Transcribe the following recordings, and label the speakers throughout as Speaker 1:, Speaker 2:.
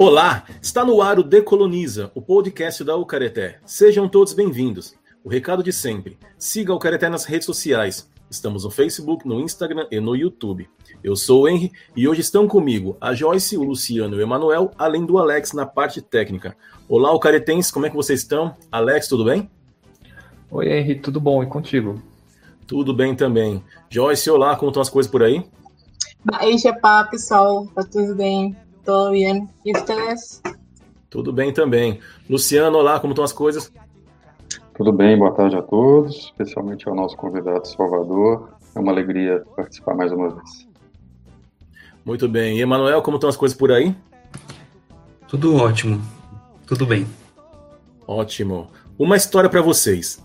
Speaker 1: Olá, está no ar o Decoloniza, o podcast da Ucareté. Sejam todos bem-vindos. O recado de sempre: siga a Ucareté nas redes sociais. Estamos no Facebook, no Instagram e no YouTube. Eu sou o Henry e hoje estão comigo a Joyce, o Luciano e o Emanuel, além do Alex na parte técnica. Olá, Ucaretenses, como é que vocês estão? Alex, tudo bem?
Speaker 2: Oi, Henry, tudo bom? E contigo?
Speaker 1: Tudo bem também. Joyce, olá, como estão as coisas por aí?
Speaker 3: Baixa, pá, pessoal, tá tudo bem? Todo bien. E vocês?
Speaker 1: Tudo bem também. Luciano, olá, como estão as coisas?
Speaker 4: Tudo bem, boa tarde a todos, especialmente ao nosso convidado Salvador. É uma alegria participar mais uma vez.
Speaker 1: Muito bem. E Emanuel, como estão as coisas por aí?
Speaker 5: Tudo ótimo. Tudo bem.
Speaker 1: Ótimo. Uma história para vocês.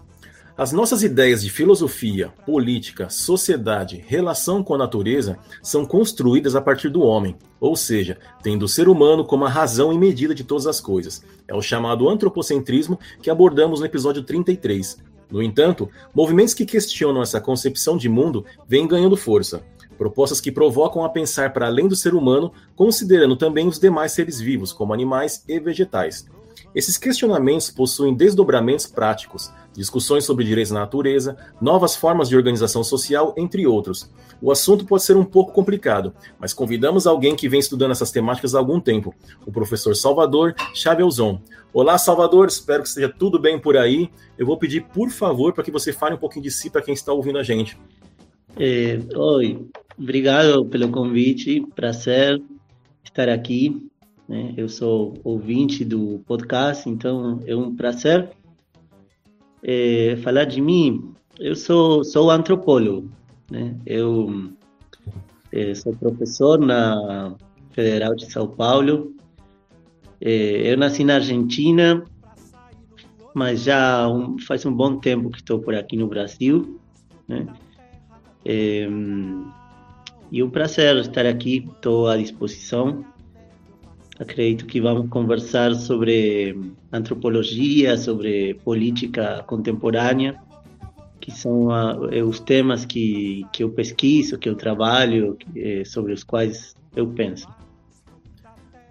Speaker 1: As nossas ideias de filosofia, política, sociedade, relação com a natureza são construídas a partir do homem, ou seja, tendo o ser humano como a razão e medida de todas as coisas. É o chamado antropocentrismo que abordamos no episódio 33. No entanto, movimentos que questionam essa concepção de mundo vêm ganhando força. Propostas que provocam a pensar para além do ser humano, considerando também os demais seres vivos, como animais e vegetais. Esses questionamentos possuem desdobramentos práticos, discussões sobre direitos da natureza, novas formas de organização social, entre outros. O assunto pode ser um pouco complicado, mas convidamos alguém que vem estudando essas temáticas há algum tempo, o professor Salvador Chavelzon. Olá, Salvador, espero que esteja tudo bem por aí. Eu vou pedir, por favor, para que você fale um pouquinho de si para quem está ouvindo a gente.
Speaker 6: É, oi, obrigado pelo convite, prazer estar aqui. Né? Eu sou ouvinte do podcast, então é um prazer é, falar de mim, eu sou, sou antropólogo, né? Eu é, sou professor na Federal de São Paulo. É, eu nasci na Argentina, mas já um, faz um bom tempo que estou por aqui no Brasil, né? É, e um prazer estar aqui, estou à disposição acredito que vamos conversar sobre antropologia, sobre política contemporânea, que são uh, os temas que, que eu pesquiso, que eu trabalho, que, sobre os quais eu penso.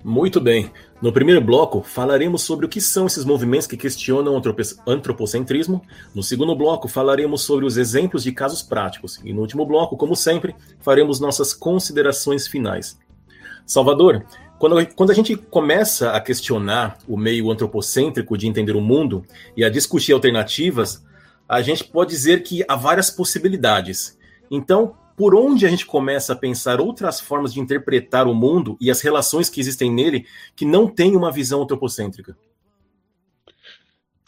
Speaker 1: Muito bem. No primeiro bloco, falaremos sobre o que são esses movimentos que questionam o antropocentrismo. No segundo bloco, falaremos sobre os exemplos de casos práticos. E no último bloco, como sempre, faremos nossas considerações finais. Salvador, quando, quando a gente começa a questionar o meio antropocêntrico de entender o mundo e a discutir alternativas, a gente pode dizer que há várias possibilidades. Então, por onde a gente começa a pensar outras formas de interpretar o mundo e as relações que existem nele que não têm uma visão antropocêntrica?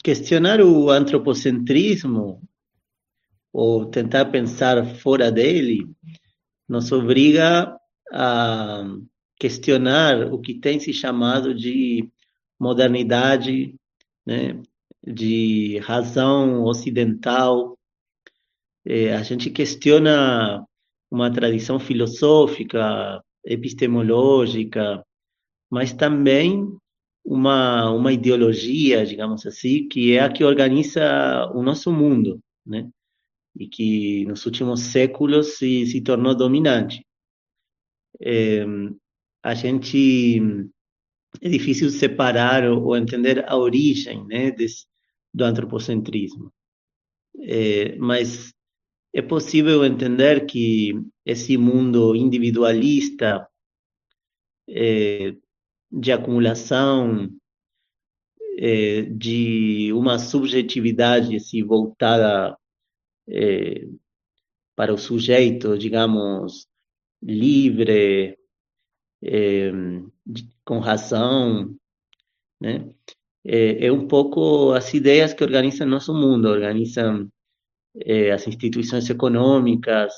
Speaker 6: Questionar o antropocentrismo ou tentar pensar fora dele nos obriga a questionar o que tem se chamado de modernidade, né, de razão ocidental. É, a gente questiona uma tradição filosófica, epistemológica, mas também uma, uma ideologia, digamos assim, que é a que organiza o nosso mundo, né? E que nos últimos séculos se, se tornou dominante. É, a gente é difícil separar ou, entender a origem né, desse, do antropocentrismo. É, mas é possível entender que esse mundo individualista é, de acumulação é, de uma subjetividade assim, voltada é, para o sujeito, digamos, livre, é, com razão, né? É, é, um pouco as ideias que organizam nosso mundo, organizam é, as instituições econômicas,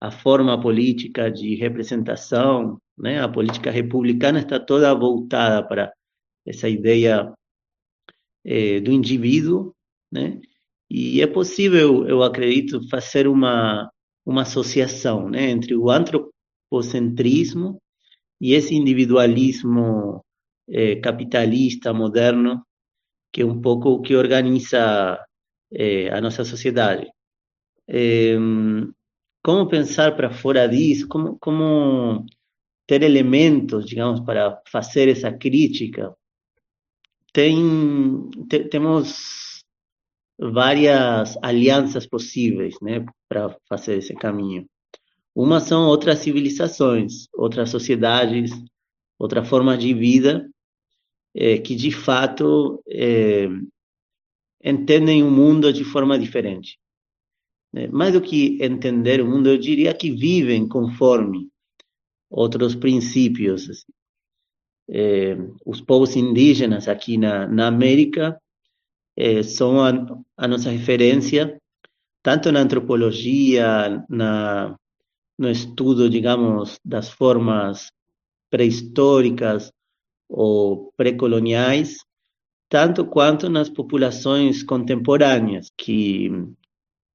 Speaker 6: a forma política de representação, né? A política republicana está toda voltada para essa ideia do indivíduo, né? E é possível, eu acredito, fazer uma uma associação, né, entre o antropocentrismo e esse individualismo é, capitalista moderno que é um pouco o que organiza é, a nossa sociedade. É, como pensar para fora disso? Como, como ter elementos, digamos, para fazer essa crítica, tem, te, temos várias alianças possíveis, né, para fazer esse caminho. Uma são outras civilizações, outras sociedades, outra forma de vida é, que de fato é, entendem o mundo de forma diferente. Né? Mais do que entender o mundo, eu diria que vivem conforme outros princípios. Assim. É, os povos indígenas aqui na, na América é, são a, a, nossa referência, tanto na antropologia, na, no estudo, digamos, das formas pré-históricas ou pré-coloniais, tanto quanto nas populações contemporâneas, que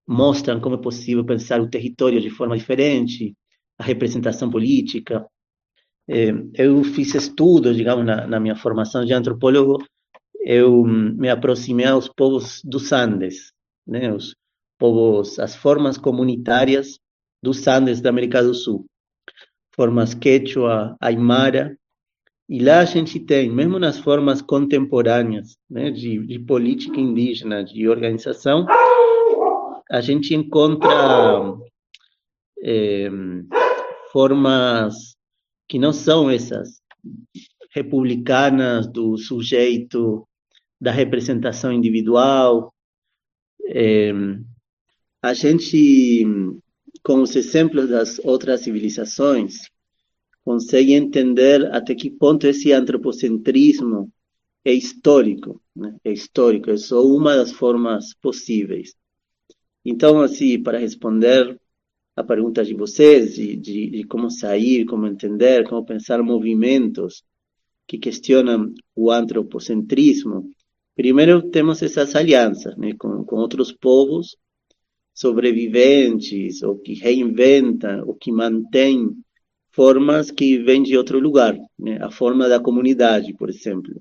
Speaker 6: mostram como é possível pensar o território de forma diferente, a representação política. É, eu fiz estudos, digamos, na, na minha formação de antropólogo, eu me aproximei aos povos dos Andes, né, os povos, as formas comunitárias dos Andes da América do Sul, formas quechua, aimara, e lá a gente tem, mesmo nas formas contemporâneas né, de, de política indígena, de organização, a gente encontra é, formas que não são essas republicanas do sujeito, da representação individual. É, a gente, com os exemplos das outras civilizações, consegue entender até que ponto esse antropocentrismo é histórico, né? é histórico, é só uma das formas possíveis. Então, assim, para responder a pergunta de vocês, de, de, de como sair, como entender, como pensar movimentos que questionam o antropocentrismo, primeiro temos essas alianças né, com, com outros povos sobreviventes, ou que reinventam, ou que mantêm formas que vêm de outro lugar, né? a forma da comunidade, por exemplo,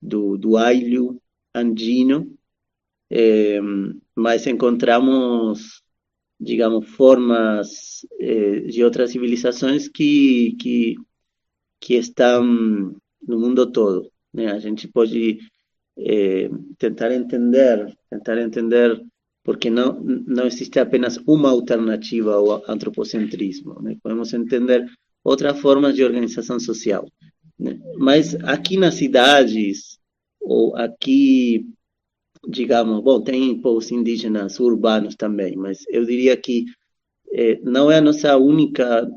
Speaker 6: do, do ailho andino, é, mas encontramos, digamos, formas é, de outras civilizações que, que, que estão no mundo todo. Né? A gente pode é, tentar entender, tentar entender porque não, não existe apenas uma alternativa ao antropocentrismo. Né? Podemos entender outras formas de organização social. Né? Mas aqui nas cidades, ou aqui, digamos, bom, tem povos indígenas urbanos também, mas eu diria que não é a nossa única,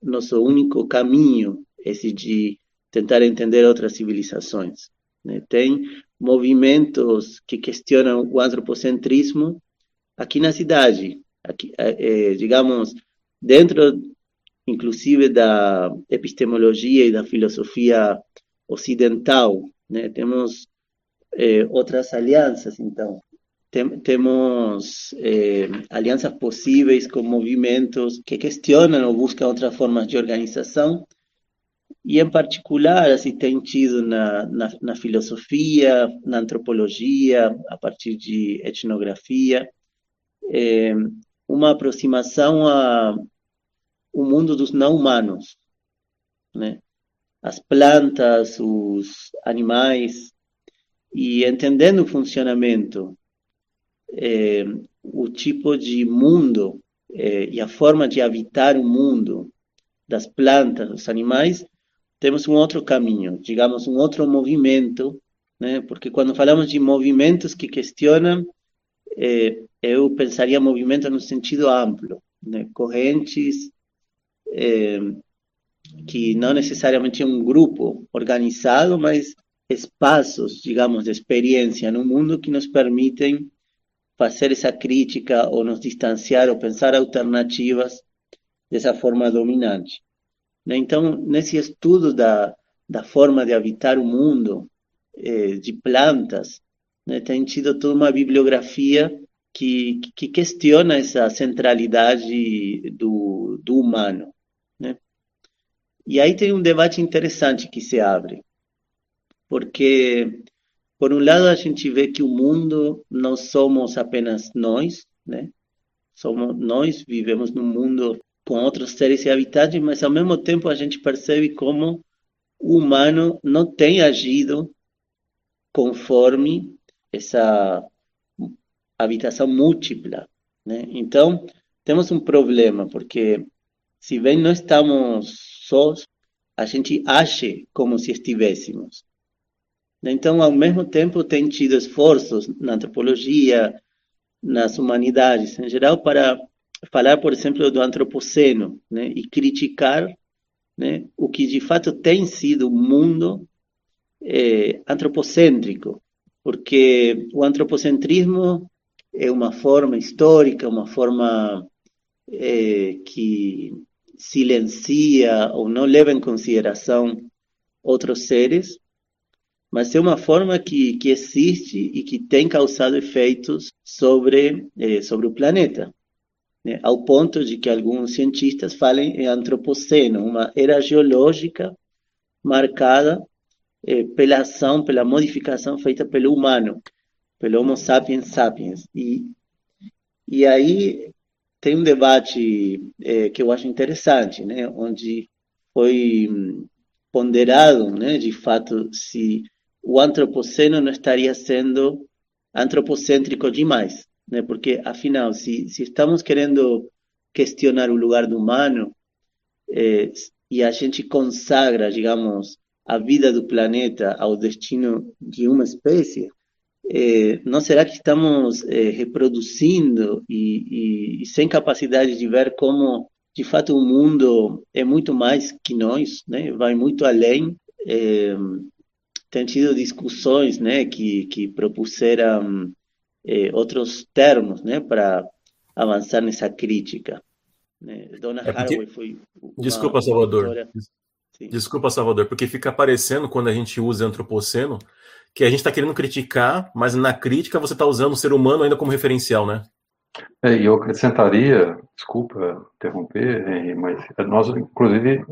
Speaker 6: nosso único caminho esse de tentar entender outras civilizações. Né? Tem movimentos que questionam o antropocentrismo aqui na cidade, aqui, é, digamos, dentro, inclusive, da epistemologia e da filosofia ocidental, né? Temos é, outras alianças, então. Tem, temos é, alianças possíveis com movimentos que questionam ou buscam outras formas de organização, e em particular assim tem tido na, na, na, filosofia, na antropologia, a partir de etnografia, é, uma aproximação ao mundo dos não humanos, né? As plantas, os animais, e entendendo o funcionamento, é, o tipo de mundo é, e a forma de habitar o mundo das plantas, dos animais, temos um outro caminho, digamos, um outro movimento, né? Porque quando falamos de movimentos que questionam, é, eu pensaria movimento no sentido amplo, né? correntes é, que não necessariamente é um grupo organizado, mas espaços, digamos, de experiência no mundo que nos permitem fazer essa crítica ou nos distanciar ou pensar alternativas dessa forma dominante. Né? Então, nesse estudo da, da forma de habitar o mundo, eh, de plantas, né? tem tido toda uma bibliografia que, que questiona essa centralidade do, do humano. Né? E aí tem um debate interessante que se abre, porque, por um lado, a gente vê que o mundo não somos apenas nós, né? Somos, nós vivemos num mundo com outros seres e habitantes, mas ao mesmo tempo a gente percebe como o humano não tem agido conforme essa habitação múltipla. Né? Então, temos um problema, porque se bem não estamos sós, a gente age como se estivéssemos. Então, ao mesmo tempo, tem tido esforços na antropologia, nas humanidades em geral, para falar, por exemplo, do antropoceno né, e criticar né, o que de fato tem sido o mundo é, antropocêntrico, porque o antropocentrismo é uma forma histórica, uma forma é, que silencia ou não leva em consideração outros seres, mas é uma forma que, que existe e que tem causado efeitos sobre, eh, sobre o planeta, né? ao ponto de que alguns cientistas falem em antropoceno, uma era geológica marcada eh, pela ação, pela modificação feita pelo humano, pelo Homo sapiens sapiens. E, e aí tem um debate eh, que eu acho interessante, né? onde foi hum, ponderado, né, de fato, se o antropoceno não estaria sendo antropocêntrico demais, né? Porque afinal, se, se estamos querendo questionar o lugar do humano eh, e a gente consagra, digamos, a vida do planeta ao destino de uma espécie, eh, não será que estamos eh, reproduzindo e, e, e, sem capacidade de ver como, de fato, o mundo é muito mais que nós, né? Vai muito além tem tido discussões né, que, que propuseram eh, outros termos né, para avançar nessa crítica. Né?
Speaker 1: Dona é. Haraway foi. Desculpa, Salvador. Desculpa, Salvador, porque fica aparecendo quando a gente usa antropoceno que a gente está querendo criticar, mas na crítica você está usando o ser humano ainda como referencial, né?
Speaker 4: É, e eu acrescentaria, desculpa interromper, Henry, mas nós, inclusive,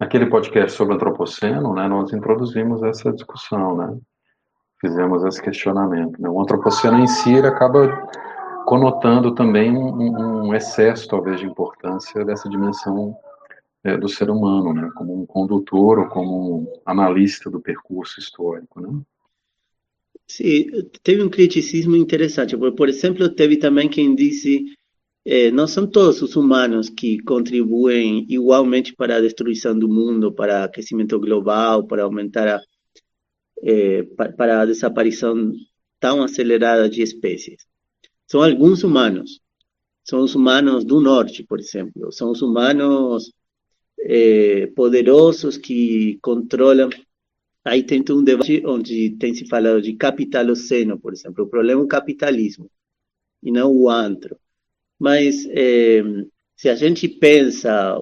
Speaker 4: Naquele podcast sobre antropoceno, né, nós introduzimos essa discussão, né? Fizemos esse questionamento. Né? O antropoceno em si acaba conotando também um, um, excesso, talvez, de importância dessa dimensão é, do ser humano, né? Como um condutor ou como um analista do percurso histórico, né?
Speaker 6: Sim, teve um criticismo interessante. Por exemplo, teve também quem disse eh, não são todos os humanos que contribuem igualmente para a destruição do mundo, para o aquecimento global, para aumentar a, eh, para a desaparição tão acelerada de espécies. São alguns humanos. São os humanos do norte, por exemplo. São os humanos eh, poderosos que controlam. Aí tem um debate onde tem se falado de capitaloceno, por exemplo. O problema é o capitalismo e não o antro. Mas é, se a gente pensa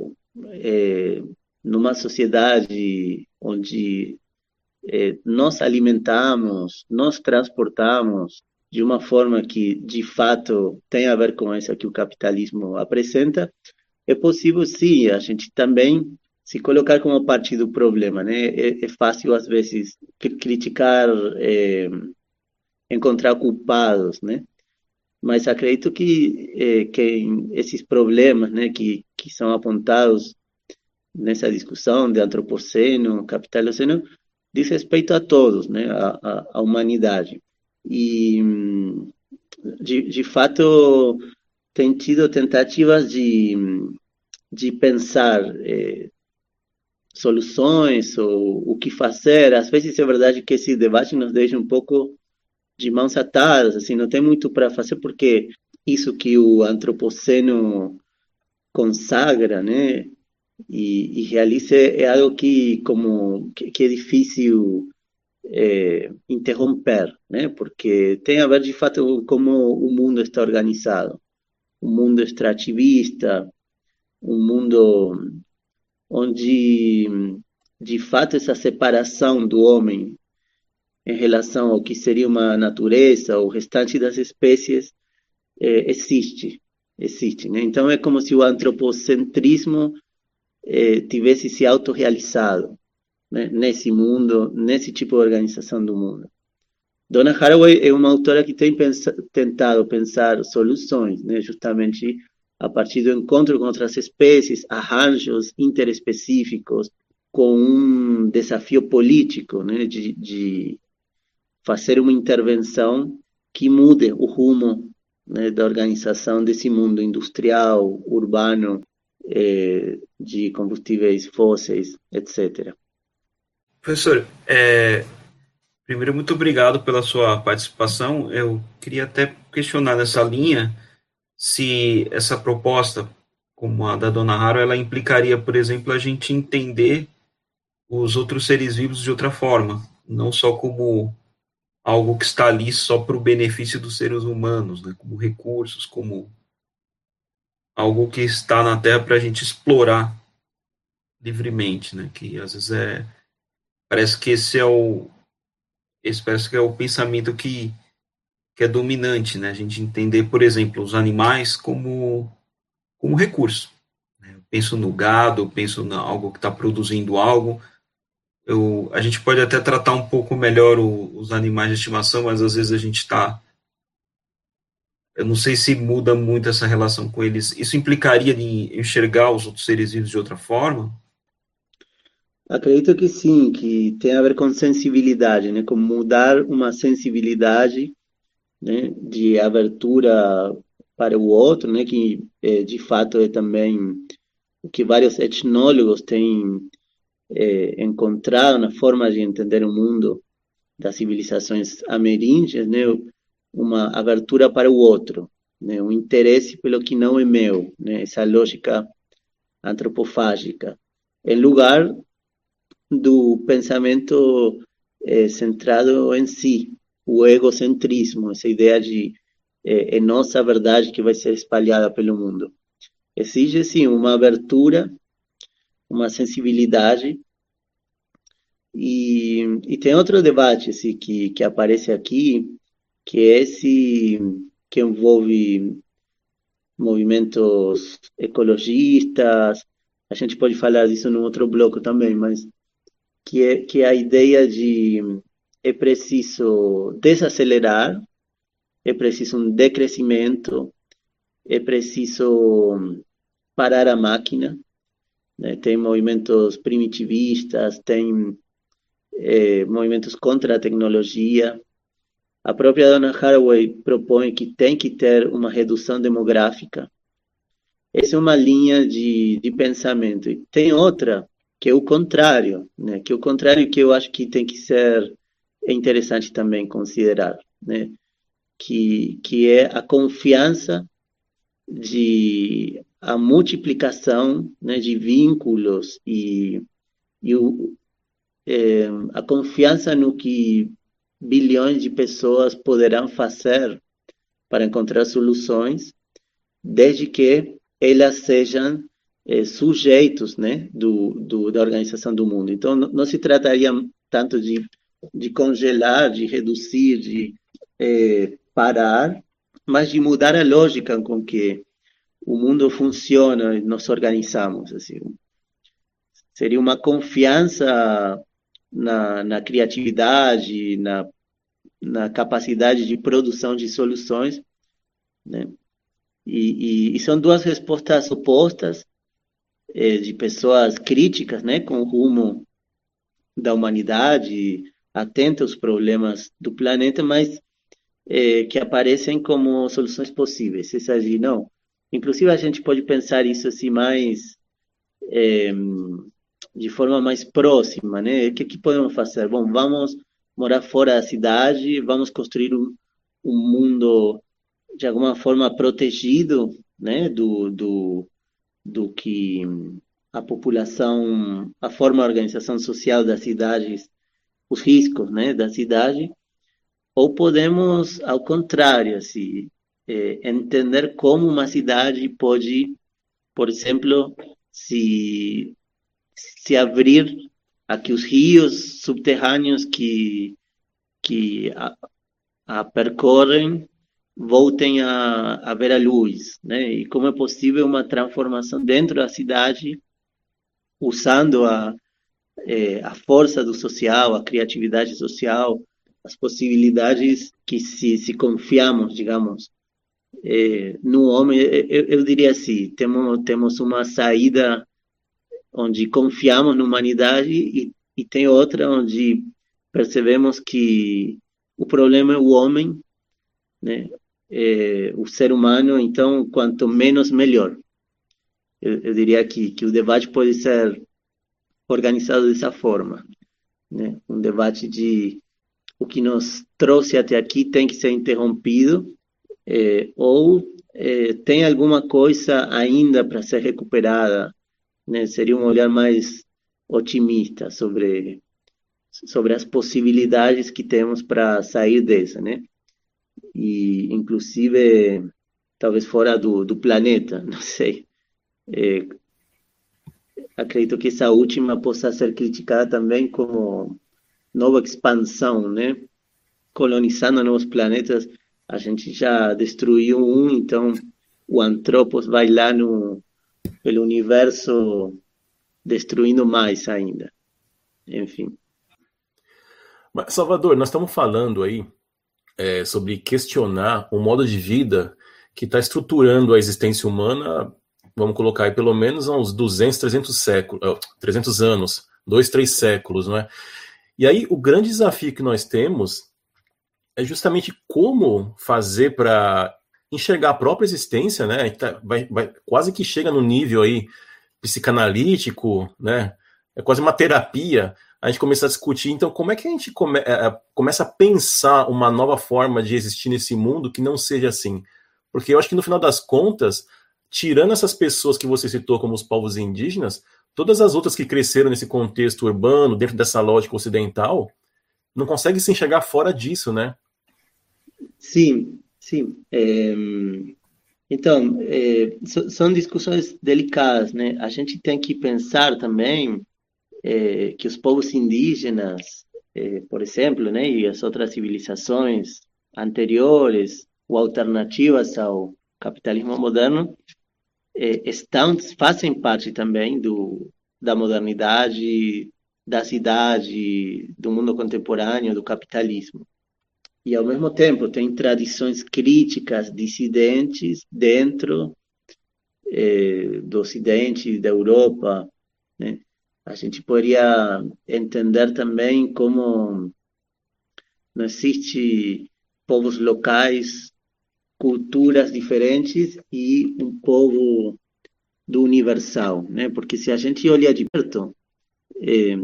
Speaker 6: é, numa sociedade onde é, nós alimentamos, nós transportamos de uma forma que de fato tem a ver com essa que o capitalismo apresenta, é possível sim a gente também se colocar como parte do problema, né? É, é fácil às vezes criticar, é, encontrar culpados, né? mas acredito que, eh, que esses problemas né, que, que são apontados nessa discussão de antropoceno, capitaloceno, diz respeito a todos, né, a, a, a humanidade. E, de, de fato, tem tido tentativas de, de pensar eh, soluções ou o que fazer. Às vezes é verdade que esse debate nos deixa um pouco de mãos atadas, assim, não tem muito para fazer, porque isso que o antropoceno consagra, né, e, e realiza é algo que, como, que, que é difícil é, interromper, né, porque tem a ver, de fato, como o mundo está organizado. Um mundo extrativista, um mundo onde, de fato, essa separação do homem em relação ao que seria uma natureza, o restante das espécies, é, existe. existe né? Então é como se o antropocentrismo é, tivesse se autorrealizado né? nesse mundo, nesse tipo de organização do mundo. Donna Haraway é uma autora que tem tentado pensar soluções, né? justamente a partir do encontro com outras espécies, arranjos interespecíficos, com um desafio político, né, de, de fazer uma intervenção que mude o rumo né, da organização desse mundo industrial, urbano, eh, de combustíveis fósseis, etc.
Speaker 5: Professor, é, primeiro, muito obrigado pela sua participação. Eu queria até questionar nessa linha se essa proposta, como a da Dona Haro, ela implicaria, por exemplo, a gente entender os outros seres vivos de outra forma, não só como algo que está ali só para o benefício dos seres humanos, né, como recursos, como algo que está na Terra para a gente explorar livremente, né, que às vezes é parece que esse é o esse parece que é o pensamento que que é dominante, né, a gente entender, por exemplo, os animais como como recurso. Né? Eu penso no gado, eu penso em algo que está produzindo algo, eu, a gente pode até tratar um pouco melhor o, os animais de estimação, mas às vezes a gente está. Eu não sei se muda muito essa relação com eles. Isso implicaria em enxergar os outros seres vivos de outra forma?
Speaker 6: Acredito que sim, que tem a ver com sensibilidade, né? Com mudar uma sensibilidade, né? De abertura para o outro, né? Que é, de fato é também o que vários etnólogos têm é, encontraram na forma de entender o mundo das civilizações ameríndias, né, uma abertura para o outro, né, um interesse pelo que não é meu, né, essa lógica antropofágica, em lugar do pensamento é, centrado em si, o egocentrismo, essa ideia de é, é nossa verdade que vai ser espalhada pelo mundo. Exige, sim, uma abertura uma sensibilidade. E, e tem outro debate assim, que, que aparece aqui, que é esse que envolve movimentos ecologistas, a gente pode falar disso num outro bloco também, mas que é, que é a ideia de é preciso desacelerar, é preciso um decrescimento, é preciso parar a máquina, né? tem movimentos primitivistas, tem é, movimentos contra a tecnologia. A própria Dona Haraway propõe que tem que ter uma redução demográfica. Essa é uma linha de, de pensamento. E tem outra, que é o contrário, né? que é o contrário que eu acho que tem que ser interessante também considerar, né? que, que é a confiança de a multiplicação né, de vínculos e, e o, é, a confiança no que bilhões de pessoas poderão fazer para encontrar soluções, desde que elas sejam é, sujeitos né, do, do, da organização do mundo. Então, não, não, se trataria tanto de, de congelar, de reduzir, de é, parar, mas de mudar a lógica com que o mundo funciona e nos organizamos. Assim. Seria uma confiança na, na criatividade, na, na capacidade de produção de soluções, né? E, e, e são duas respostas opostas eh, de pessoas críticas, né, com o rumo da humanidade, atenta aos problemas do planeta, mas eh, que aparecem como soluções possíveis. Essa de não, Inclusive, a gente pode pensar isso assim mais é, de forma mais próxima, né? O que, que podemos fazer? Bom, vamos morar fora da cidade, vamos construir um, um mundo de alguma forma protegido, né? Do, do, do que a população, a forma de organização social das cidades, os riscos, né? Da cidade. Ou podemos, ao contrário, assim, é, entender como uma cidade pode, por exemplo, se, se abrir a que os rios subterrâneos que, que a, a percorrem voltem a, a ver a luz, né? E como é possível uma transformação dentro da cidade usando a, é, a força do social, a criatividade social, as possibilidades que se, se confiamos, digamos, é, no homem, eu, eu, diria assim, temos, temos uma saída onde confiamos na humanidade e, e tem outra onde percebemos que o problema é o homem, né? É, o ser humano, então, quanto menos, melhor. Eu, eu diria que, que o debate pode ser organizado dessa forma. Né? Um debate de o que nos trouxe até aqui tem que ser interrompido é, ou é, tem alguma coisa ainda para ser recuperada, né? Seria um olhar mais otimista sobre sobre as possibilidades que temos para sair dessa, né? E inclusive talvez fora do, do planeta, não sei. É, acredito que essa última possa ser criticada também como nova expansão, né? Colonizando novos planetas a gente já destruiu um, então o Antropos vai lá no pelo universo destruindo mais ainda. Enfim.
Speaker 1: Salvador, nós estamos falando aí é, sobre questionar o modo de vida que está estruturando a existência humana, vamos colocar aí pelo menos uns 200, 300 séculos, 300 anos, dois, três séculos, não é? E aí o grande desafio que nós temos é justamente como fazer para enxergar a própria existência, né? Tá, vai, vai, quase que chega no nível aí psicanalítico, né? É quase uma terapia. A gente começa a discutir, então, como é que a gente come, é, é, começa a pensar uma nova forma de existir nesse mundo que não seja assim? Porque eu acho que no final das contas, tirando essas pessoas que você citou como os povos indígenas, todas as outras que cresceram nesse contexto urbano, dentro dessa lógica ocidental, não conseguem se enxergar fora disso, né?
Speaker 6: Sim, sim. É, então, é, são discussões delicadas, né? A gente tem que pensar também é, que os povos indígenas, é, por exemplo, né, e as outras civilizações anteriores ou alternativas ao capitalismo moderno, é, estão fazem parte também do da modernidade, da cidade, do mundo contemporâneo, do capitalismo e ao mesmo tempo tem tradições críticas dissidentes dentro do Ocidente, da Europa. Né? A gente poderia entender também como não existe povos locais, culturas diferentes e um povo do universal, né? Porque se a gente olha de perto, eh,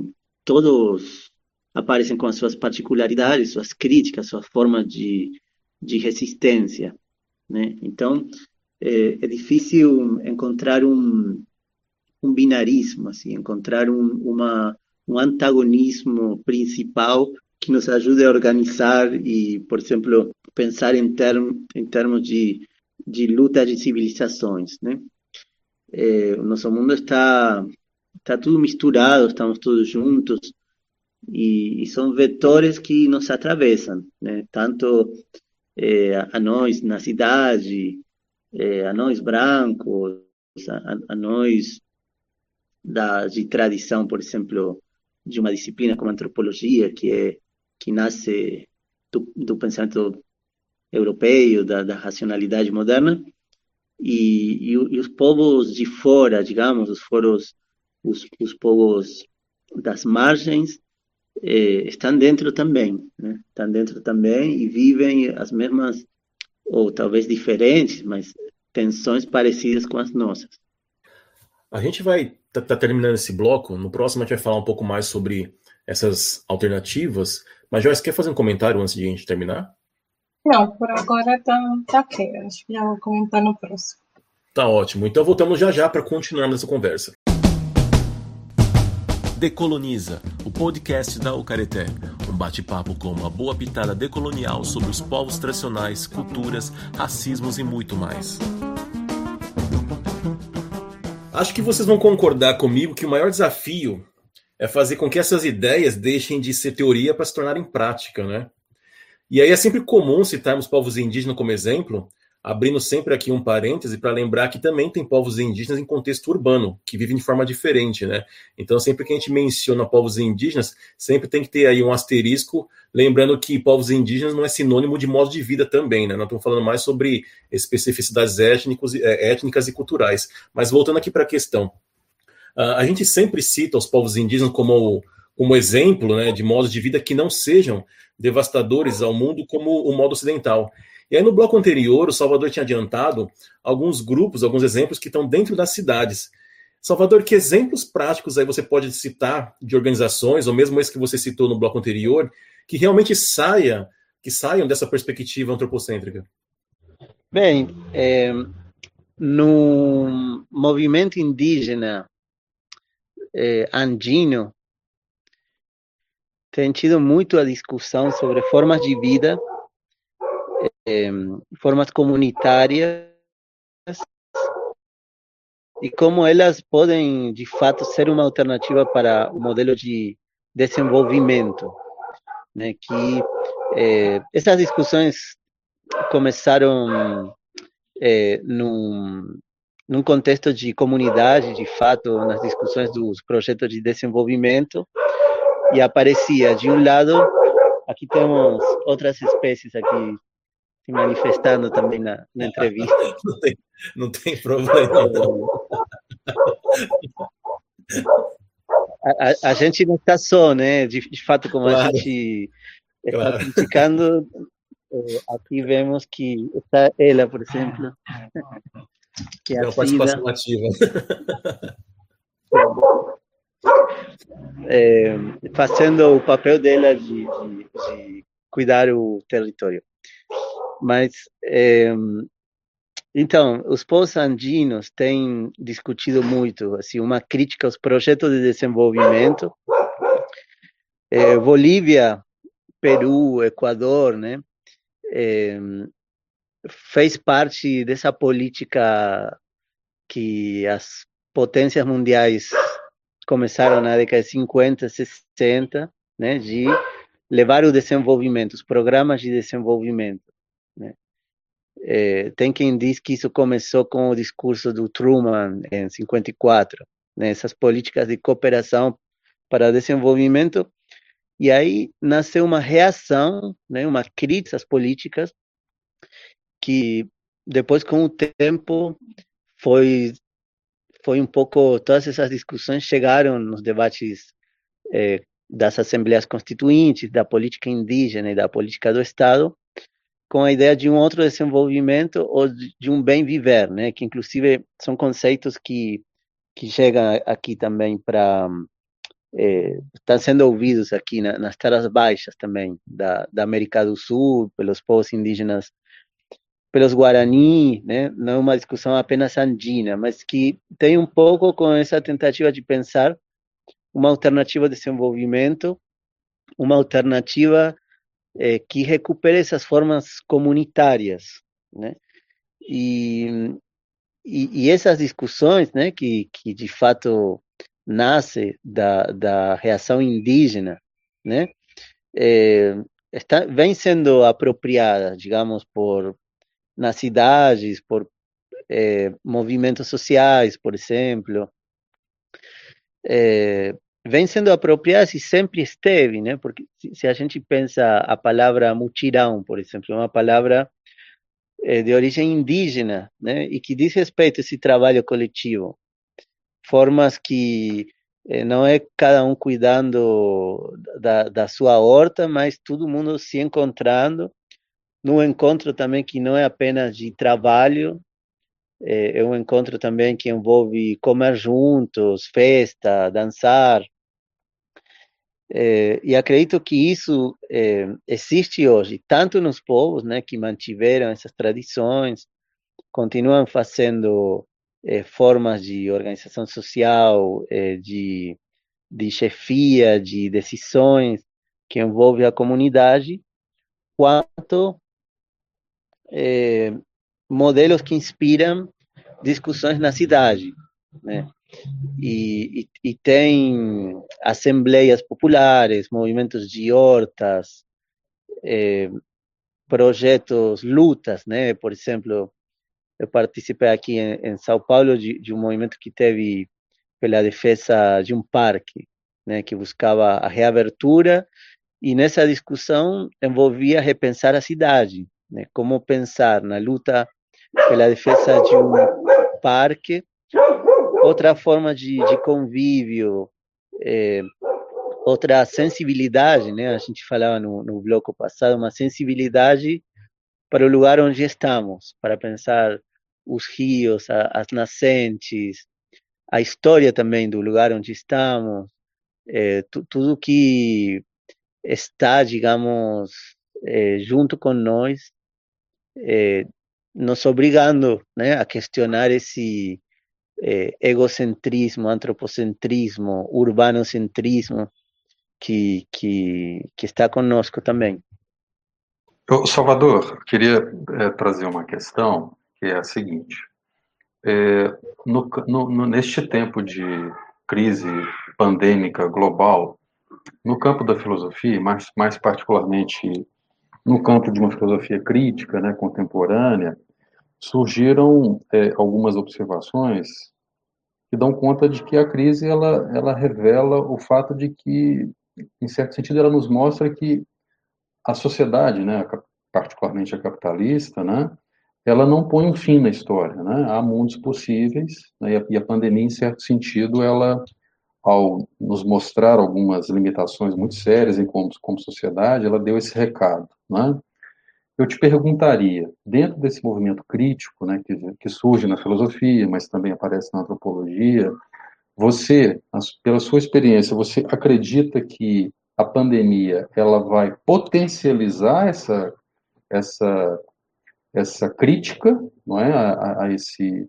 Speaker 6: todos aparecem com as suas particularidades, suas críticas, sua forma de, de resistência. Né? Então, é, é difícil encontrar um, um binarismo, assim, encontrar um, uma, um antagonismo principal que nos ajude a organizar e, por exemplo, pensar em, term, em termos de, de luta de civilizações, né? É, o nosso mundo está está tudo misturado, estamos todos juntos, e, e são vetores que nos atravessam, né? tanto é, a nós na cidade, é, a nós brancos, a, a nós da, de tradição, por exemplo, de uma disciplina como a antropologia, que é que nasce do, do pensamento europeu, da, da racionalidade moderna, e, e, e, os povos de fora, digamos, os foros, os, os povos das margens, eh, estão dentro também, né? Estão dentro também e vivem as mesmas, ou talvez diferentes, mas tensões parecidas com as nossas.
Speaker 1: A gente vai tá, tá terminando esse bloco. No próximo a gente vai falar um pouco mais sobre essas alternativas. Mas Joyce, quer fazer um comentário antes de a gente terminar?
Speaker 3: Não, por agora tá, tá ok. Acho que já vou comentar no próximo.
Speaker 1: Tá ótimo. Então voltamos já já para continuarmos essa conversa. Decoloniza, o podcast da Ucareté. Um bate-papo com uma boa pitada decolonial sobre os povos tradicionais, culturas, racismos e muito mais. Acho que vocês vão concordar comigo que o maior desafio é fazer com que essas ideias deixem de ser teoria para se tornarem prática, né? E aí é sempre comum citarmos povos indígenas como exemplo, abrindo sempre aqui um parêntese para lembrar que também tem povos indígenas em contexto urbano, que vivem de forma diferente, né? Então, sempre que a gente menciona povos indígenas, sempre tem que ter aí um asterisco, lembrando que povos indígenas não é sinônimo de modo de vida também, né? Nós estamos falando mais sobre especificidades étnicos, é, étnicas e culturais. Mas voltando aqui para a questão, a gente sempre cita os povos indígenas como, como exemplo né, de modos de vida que não sejam devastadores ao mundo como o modo ocidental. E aí, no bloco anterior, o Salvador tinha adiantado alguns grupos, alguns exemplos que estão dentro das cidades. Salvador, que exemplos práticos aí você pode citar de organizações, ou mesmo esse que você citou no bloco anterior, que realmente saia, que saiam dessa perspectiva antropocêntrica?
Speaker 6: Bem, é, no movimento indígena é, andino, tem tido muito a discussão sobre formas de vida formas comunitárias e como elas podem, de fato, ser uma alternativa para o modelo de desenvolvimento. Né? Que eh, essas discussões começaram eh, num, num contexto de comunidade, de fato, nas discussões dos projetos de desenvolvimento, e aparecia, de um lado, aqui temos outras espécies aqui se manifestando também na, na entrevista.
Speaker 1: não, tem, não tem problema, não.
Speaker 6: A, a, a, gente não está só, né? De, de fato, como claro. a gente está claro. criticando, eh, aqui vemos que está ela, por exemplo.
Speaker 1: Que é, é uma participação ativa.
Speaker 6: É, fazendo o papel dela de, de, de cuidar o território. Mas, é, então, os povos andinos têm discutido muito, assim, uma crítica aos projetos de desenvolvimento. É, Bolívia, Peru, Equador, né, é, fez parte dessa política que as potências mundiais começaram na década de 50, 60, né, de levar o desenvolvimento, os programas de desenvolvimento né? É, tem quem diz que isso começou com o discurso do Truman em 54, né? essas políticas de cooperação para desenvolvimento, e aí nasceu uma reação, né? uma crítica às políticas, que depois, com o tempo, foi foi um pouco todas essas discussões chegaram nos debates é, das assembleias constituintes, da política indígena e da política do Estado, com a ideia de um outro desenvolvimento ou de um bem viver, né? Que inclusive são conceitos que que chegam aqui também para é, estão sendo ouvidos aqui na, nas terras baixas também da, da América do Sul pelos povos indígenas pelos Guarani, né? Não é uma discussão apenas andina, mas que tem um pouco com essa tentativa de pensar uma alternativa de desenvolvimento, uma alternativa é, que recupere essas formas comunitárias, né? E, e, e, essas discussões, né, que, que de fato nasce da, da reação indígena, né, é, está, vem sendo apropriada, digamos, por nas cidades, por é, movimentos sociais, por exemplo, é, vem sendo apropriadas e sempre esteve, né? Porque se a gente pensa a palavra mutirão, por exemplo, é uma palavra é, de origem indígena, né? E que diz respeito a esse trabalho coletivo, formas que é, não é cada um cuidando da, da sua horta, mas todo mundo se encontrando num encontro também que não é apenas de trabalho, é, é um encontro também que envolve comer juntos, festa, dançar, é, e acredito que isso é, existe hoje, tanto nos povos né, que mantiveram essas tradições, continuam fazendo é, formas de organização social, de, de chefia, de decisões que envolvem a comunidade, quanto modelos que inspiram discussões na cidade. Né? E, e, tem assembleias populares, movimentos de hortas, é, projetos, lutas, né? Por exemplo, eu participei aqui em, em São Paulo de, de, um movimento que teve pela defesa de um parque, né? Que buscava a reabertura e nessa discussão envolvia repensar a cidade, né? Como pensar na luta pela defesa de um parque, outra forma de, de convívio, é, outra sensibilidade, né? A gente falava no, no bloco passado, uma sensibilidade para o lugar onde estamos, para pensar os rios, a, as nascentes, a história também do lugar onde estamos, é, tudo que está, digamos, é, junto com nós, é, nos obrigando né, a questionar esse egocentrismo, antropocentrismo, urbanocentrismo, que, que, que está conosco também.
Speaker 4: Salvador, queria é, trazer uma questão que é a seguinte: é, no, no, neste tempo de crise pandêmica global, no campo da filosofia, mais, mais particularmente no campo de uma filosofia crítica, né, contemporânea, surgiram é, algumas observações que dão conta de que a crise ela, ela revela o fato de que em certo sentido, ela nos mostra que a sociedade, né, particularmente a capitalista, né, ela não põe um fim na história, né? Há mundos possíveis, né, e, a, e, a, pandemia, em certo sentido, ela, ao nos mostrar algumas limitações muito sérias em como, como sociedade, ela deu esse recado, né? Eu te perguntaria, dentro desse movimento crítico, né, que, que surge na filosofia, mas também aparece na antropologia, você, pela sua experiência, você acredita que a pandemia ela vai potencializar essa essa essa crítica, não é, a, a esse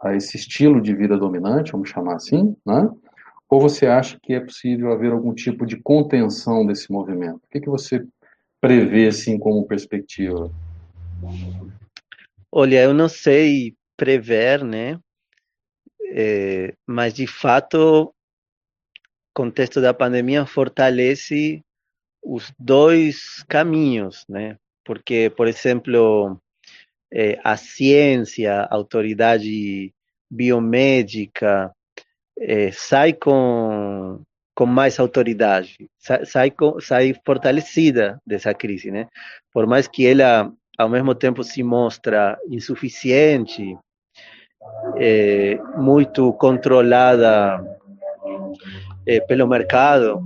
Speaker 4: a esse estilo de vida dominante, vamos chamar assim, né? Ou você acha que é possível haver algum tipo de contenção desse movimento? O que, que você prevê assim como perspectiva?
Speaker 6: Olha, eu não sei prever, né? É, mas de fato, o contexto da pandemia fortalece os dois caminhos, né? Porque, por exemplo, é, a ciência, a autoridade biomédica é, sai com com mais autoridade, sai, sai, fortalecida dessa crise, né? Por mais que ela, ao mesmo tempo, se mostra insuficiente, é, muito controlada é, pelo mercado,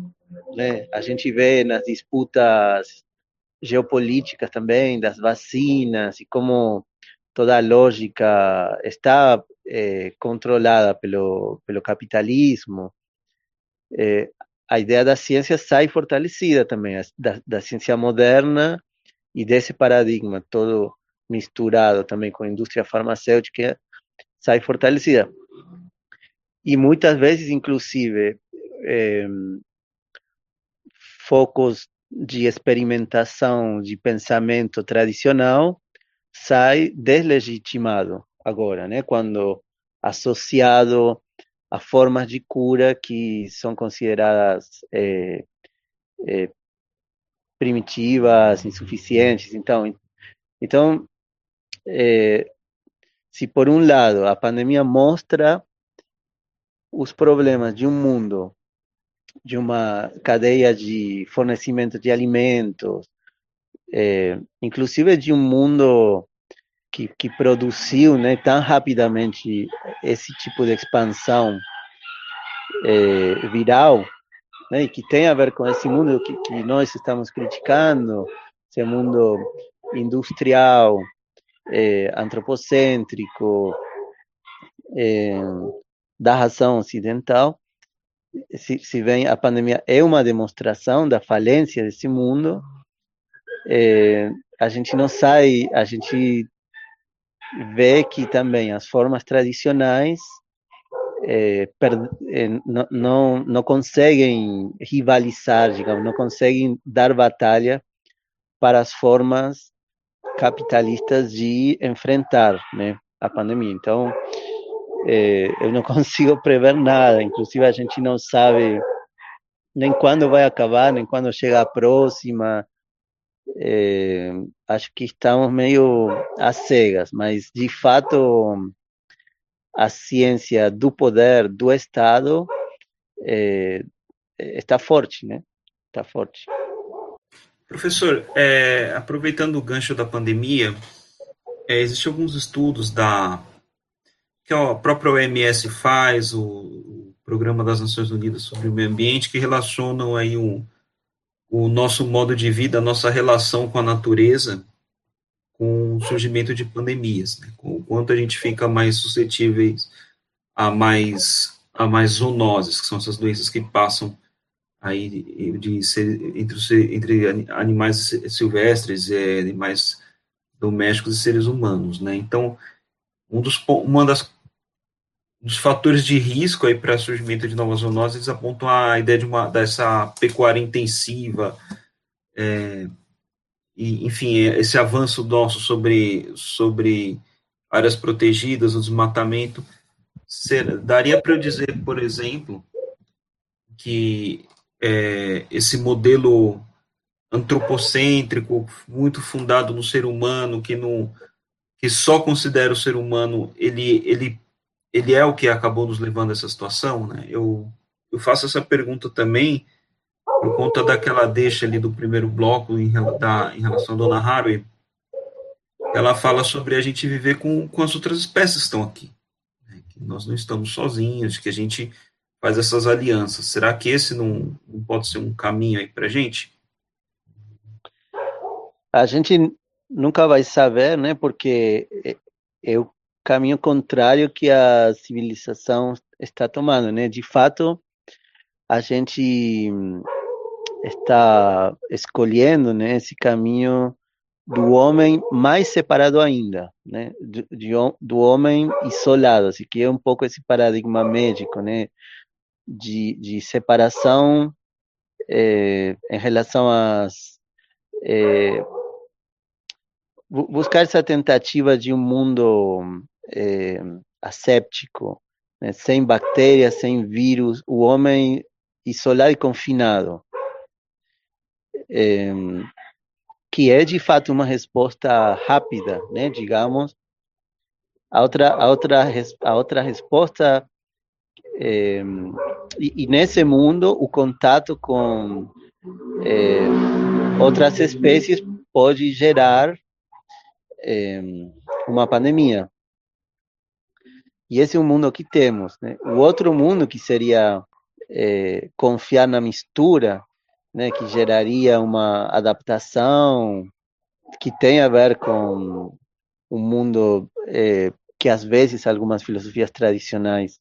Speaker 6: né? A gente vê nas disputas geopolíticas também das vacinas e como toda a lógica está é, controlada pelo pelo capitalismo. É, a ideia da ciência sai fortalecida também, da, da ciência moderna e desse paradigma todo misturado também com a indústria farmacêutica sai fortalecida. E muitas vezes, inclusive, é, focos de experimentação de pensamento tradicional sai deslegitimado agora, né? Quando associado a formas de cura que são consideradas é, é, primitivas, insuficientes. Então, então é, se por um lado a pandemia mostra os problemas de um mundo, de uma cadeia de fornecimento de alimentos, é, inclusive de um mundo que, que produziu né, tão rapidamente esse tipo de expansão é, viral, né, e que tem a ver com esse mundo que, que nós estamos criticando, esse mundo industrial, é, antropocêntrico é, da razão ocidental, se, se vem a pandemia é uma demonstração da falência desse mundo, é, a gente não sai, a gente vê que também as formas tradicionais é, per, é, não, não, não conseguem rivalizar, digamos, não conseguem dar batalha para as formas capitalistas de enfrentar né, a pandemia. Então, é, eu não consigo prever nada, inclusive a gente não sabe nem quando vai acabar, nem quando chega a próxima. É, acho que estamos meio às cegas, mas de fato a ciência do poder do Estado é, está forte, né? Está forte.
Speaker 5: Professor, é, aproveitando o gancho da pandemia, é, existem alguns estudos da que a própria OMS faz, o, o, Programa das Nações Unidas sobre o Meio Ambiente, que relacionam aí o, o nosso modo de vida, a nossa relação com a natureza, com o surgimento de pandemias, né? com o quanto a gente fica mais suscetíveis a mais a mais zoonoses, que são essas doenças que passam aí de, de entre, entre animais silvestres, é, animais domésticos e seres humanos, né? Então, um dos uma das dos fatores de risco aí para surgimento de novas zoonoses, eles apontam a ideia de uma dessa pecuária intensiva, é, e, enfim, esse avanço nosso sobre sobre áreas protegidas, o desmatamento, ser, daria para eu dizer, por exemplo, que é, esse modelo antropocêntrico, muito fundado no ser humano, que não que só considera o ser humano, ele ele ele é o que acabou nos levando a essa situação, né? Eu eu faço essa pergunta também por conta daquela deixa ali do primeiro bloco em, da, em relação à Dona Harvey, ela fala sobre a gente viver com, com as outras espécies que estão aqui, né? que nós não estamos sozinhos, que a gente faz essas alianças. Será que esse não, não pode ser um caminho aí para a gente?
Speaker 6: A gente nunca vai saber, né? Porque o caminho contrário que a civilização está tomando, né? De fato, a gente está escolhendo, né, esse caminho do homem mais separado ainda, né, do, do homem isolado, assim, que é um pouco esse paradigma médico, né, de, de separação é, em relação às. É, buscar essa tentativa de um mundo é, asséptico, né, sem bactérias, sem vírus, o homem isolado e confinado. É, que é de fato uma resposta rápida, né, digamos. A outra, a outra, a outra resposta é, e, e, nesse mundo, o contato com é, outras espécies pode gerar é, uma pandemia. E esse é o mundo que temos. Né? O outro mundo que seria é, confiar na mistura, né, que geraria uma adaptação que tem a ver com o mundo é, que às vezes algumas filosofias tradicionais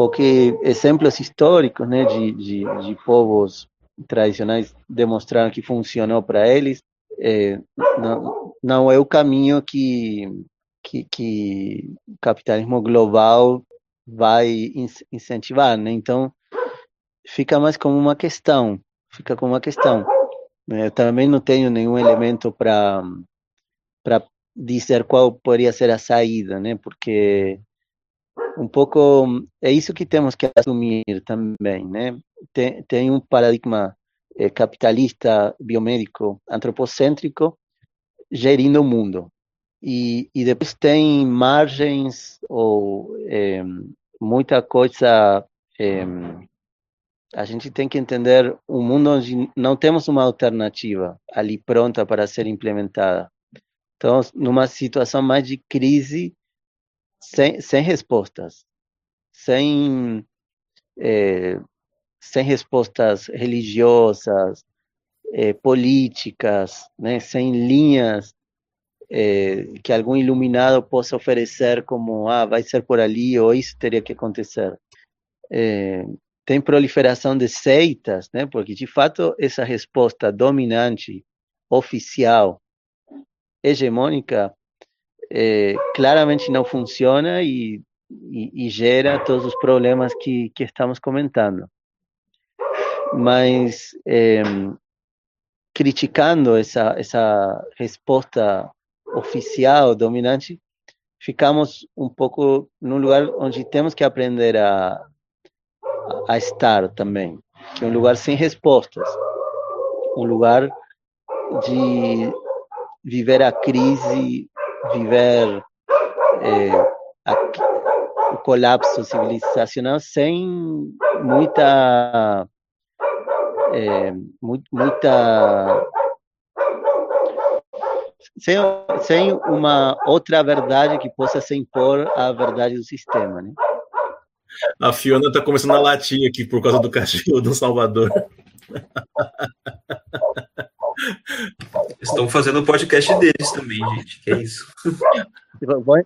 Speaker 6: porque exemplos históricos né, de, de, de povos tradicionais demonstraram que funcionou para eles, é, não, não é o caminho que, que, que o capitalismo global vai incentivar. Né? Então, fica mais como uma questão, fica como uma questão. Eu também não tenho nenhum elemento para dizer qual poderia ser a saída, né? porque um pouco é isso que temos que assumir também, né? Tem, tem um paradigma é, capitalista, biomédico, antropocêntrico gerindo o mundo. E, e depois tem margens ou é, muita coisa. É, a gente tem que entender um mundo onde não temos uma alternativa ali pronta para ser implementada. Então, numa situação mais de crise sem, sem respostas, sem, é, sem respostas religiosas, é, políticas, né, sem linhas é, que algum iluminado possa oferecer como ah vai ser por ali ou isso teria que acontecer. É, tem proliferação de seitas, né? Porque de fato essa resposta dominante, oficial, hegemônica é, claramente não funciona e, e, e, gera todos os problemas que, que estamos comentando. Mas é, criticando essa, essa resposta oficial, dominante, ficamos um pouco num lugar onde temos que aprender a, a estar também, que é um lugar sem respostas, um lugar de viver a crise, viver é, a, o colapso civilizacional sem muita é, muita sem, sem uma outra verdade que possa se impor à verdade do sistema, né?
Speaker 1: A Fiona está começando a latir aqui por causa do cachorro do Salvador.
Speaker 5: Estão fazendo o podcast deles também, gente. Que é isso.
Speaker 6: Vou,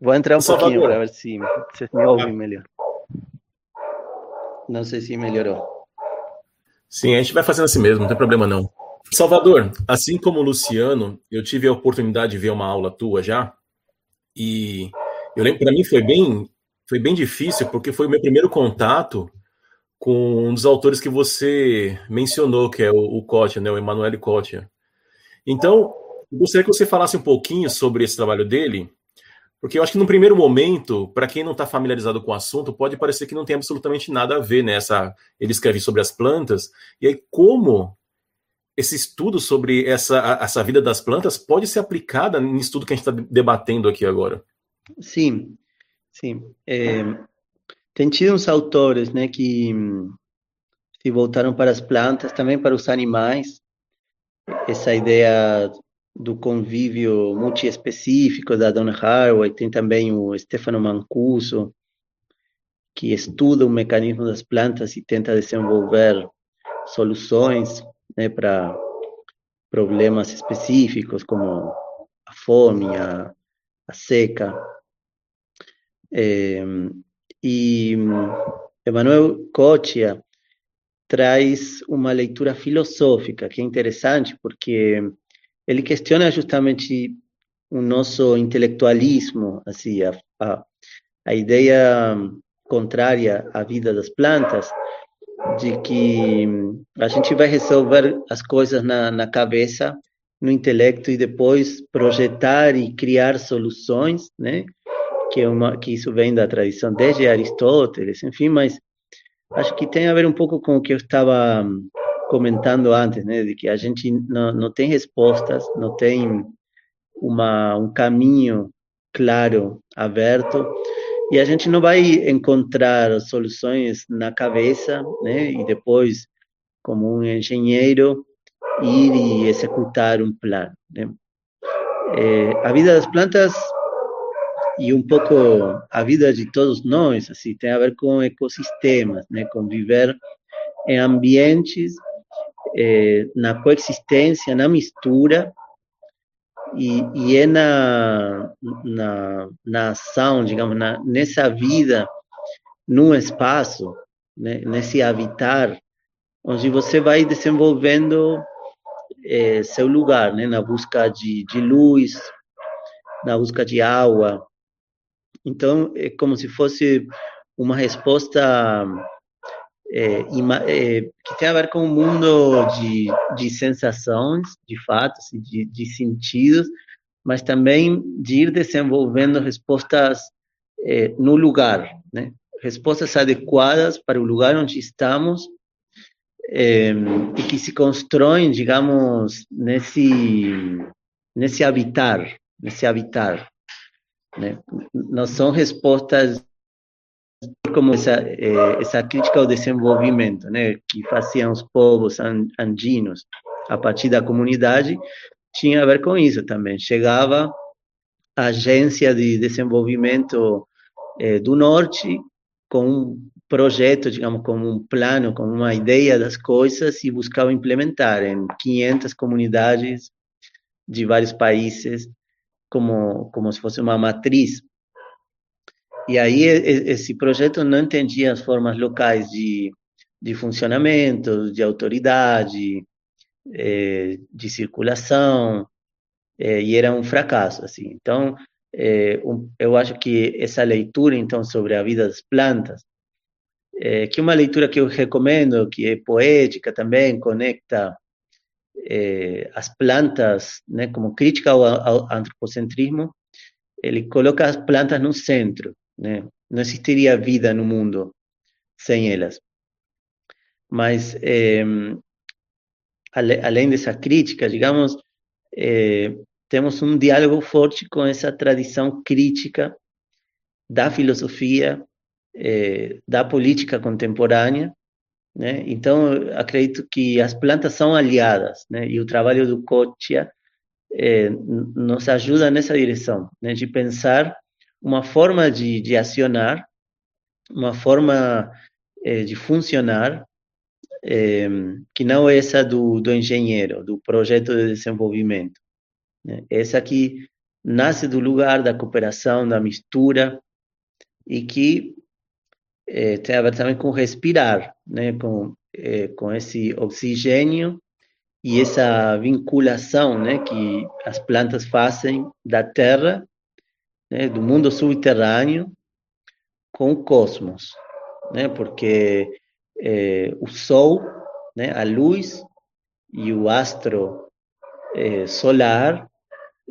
Speaker 6: vou entrar um Salvador. pouquinho para ver se vocês me ouvem melhor. Não sei se melhorou.
Speaker 1: Sim, a gente vai fazendo assim mesmo, não tem problema não. Salvador, assim como o Luciano, eu tive a oportunidade de ver uma aula tua já, e eu lembro para mim foi bem, foi bem difícil porque foi o meu primeiro contato com um dos autores que você mencionou, que é o, o né, o Emanuele Kotia. Então, eu gostaria que você falasse um pouquinho sobre esse trabalho dele, porque eu acho que no primeiro momento, para quem não está familiarizado com o assunto, pode parecer que não tem absolutamente nada a ver nessa. Né? Ele escreve sobre as plantas, e aí como esse estudo sobre essa, essa vida das plantas pode ser aplicada no estudo que a gente está debatendo aqui agora?
Speaker 6: Sim, sim. É, tem tido uns autores né, que se voltaram para as plantas, também para os animais. Essa ideia do convívio multiespecífico da Donna Haraway, tem também o Stefano Mancuso, que estuda o mecanismo das plantas e tenta desenvolver soluções né, para problemas específicos como a fome, a, a seca. É, e Emmanuel Cotia traz uma leitura filosófica que é interessante porque ele questiona justamente o nosso intelectualismo, assim, a, a, a ideia contrária à vida das plantas, de que a gente vai resolver as coisas na, na cabeça, no intelecto e depois projetar e criar soluções, né? Que, é uma, que isso vem da tradição desde Aristóteles, enfim, mas acho que tem a ver um pouco com o que eu estava comentando antes, né, de que a gente não, não tem respostas, não tem uma, um caminho claro, aberto, e a gente não vai encontrar soluções na cabeça, né, e depois, como um engenheiro, ir e executar um plano. Né. É, a vida das plantas e um pouco a vida de todos nós, assim, tem a ver com ecossistemas, né, com viver em ambientes é, na coexistência, na mistura, e, e é na, na, na ação, digamos, na, nessa vida, num espaço, né, nesse habitar, onde você vai desenvolvendo é, seu lugar, né, na busca de, de luz, na busca de água. Então, é como se fosse uma resposta é, é, que tem a ver com o mundo de, de sensações, de fatos, de, de sentidos, mas também de ir desenvolvendo respostas é, no lugar, né? respostas adequadas para o lugar onde estamos e que se constroem, digamos, nesse nesse habitar, nesse habitar. Né? Não são respostas como essa, eh, essa crítica ao desenvolvimento, né, que faziam os povos andinos a partir da comunidade, tinha a ver com isso também. Chegava a agência de desenvolvimento eh, do norte com um projeto, digamos, como um plano, com uma ideia das coisas e buscava implementar em 500 comunidades de vários países como como se fosse uma matriz e aí esse projeto não entendia as formas locais de, de funcionamento, de autoridade, é, de circulação, é, e era um fracasso, assim. Então, um, eu acho que essa leitura, então, sobre a vida das plantas, que é uma leitura que eu recomendo, que é poética também, conecta as plantas, né, como crítica ao, ao antropocentrismo, ele coloca as plantas no centro, né? Não existiria vida no mundo sem elas. Mas é, além dessa crítica, digamos, é, temos um diálogo forte com essa tradição crítica da filosofia, é, da política contemporânea, né? Então, acredito que as plantas são aliadas, né? E o trabalho do Kotia é, nos ajuda nessa direção, né? De pensar uma forma de, de acionar, uma forma é, de funcionar é, que não é essa do, do engenheiro, do projeto de desenvolvimento. Né? Essa que nasce do lugar da cooperação, da mistura, e que é, tem a ver também com respirar, né? com, é, com esse oxigênio e essa vinculação né? que as plantas fazem da terra, né? do mundo subterrâneo, com o cosmos. Né? Porque é, o sol, né? a luz e o astro é, solar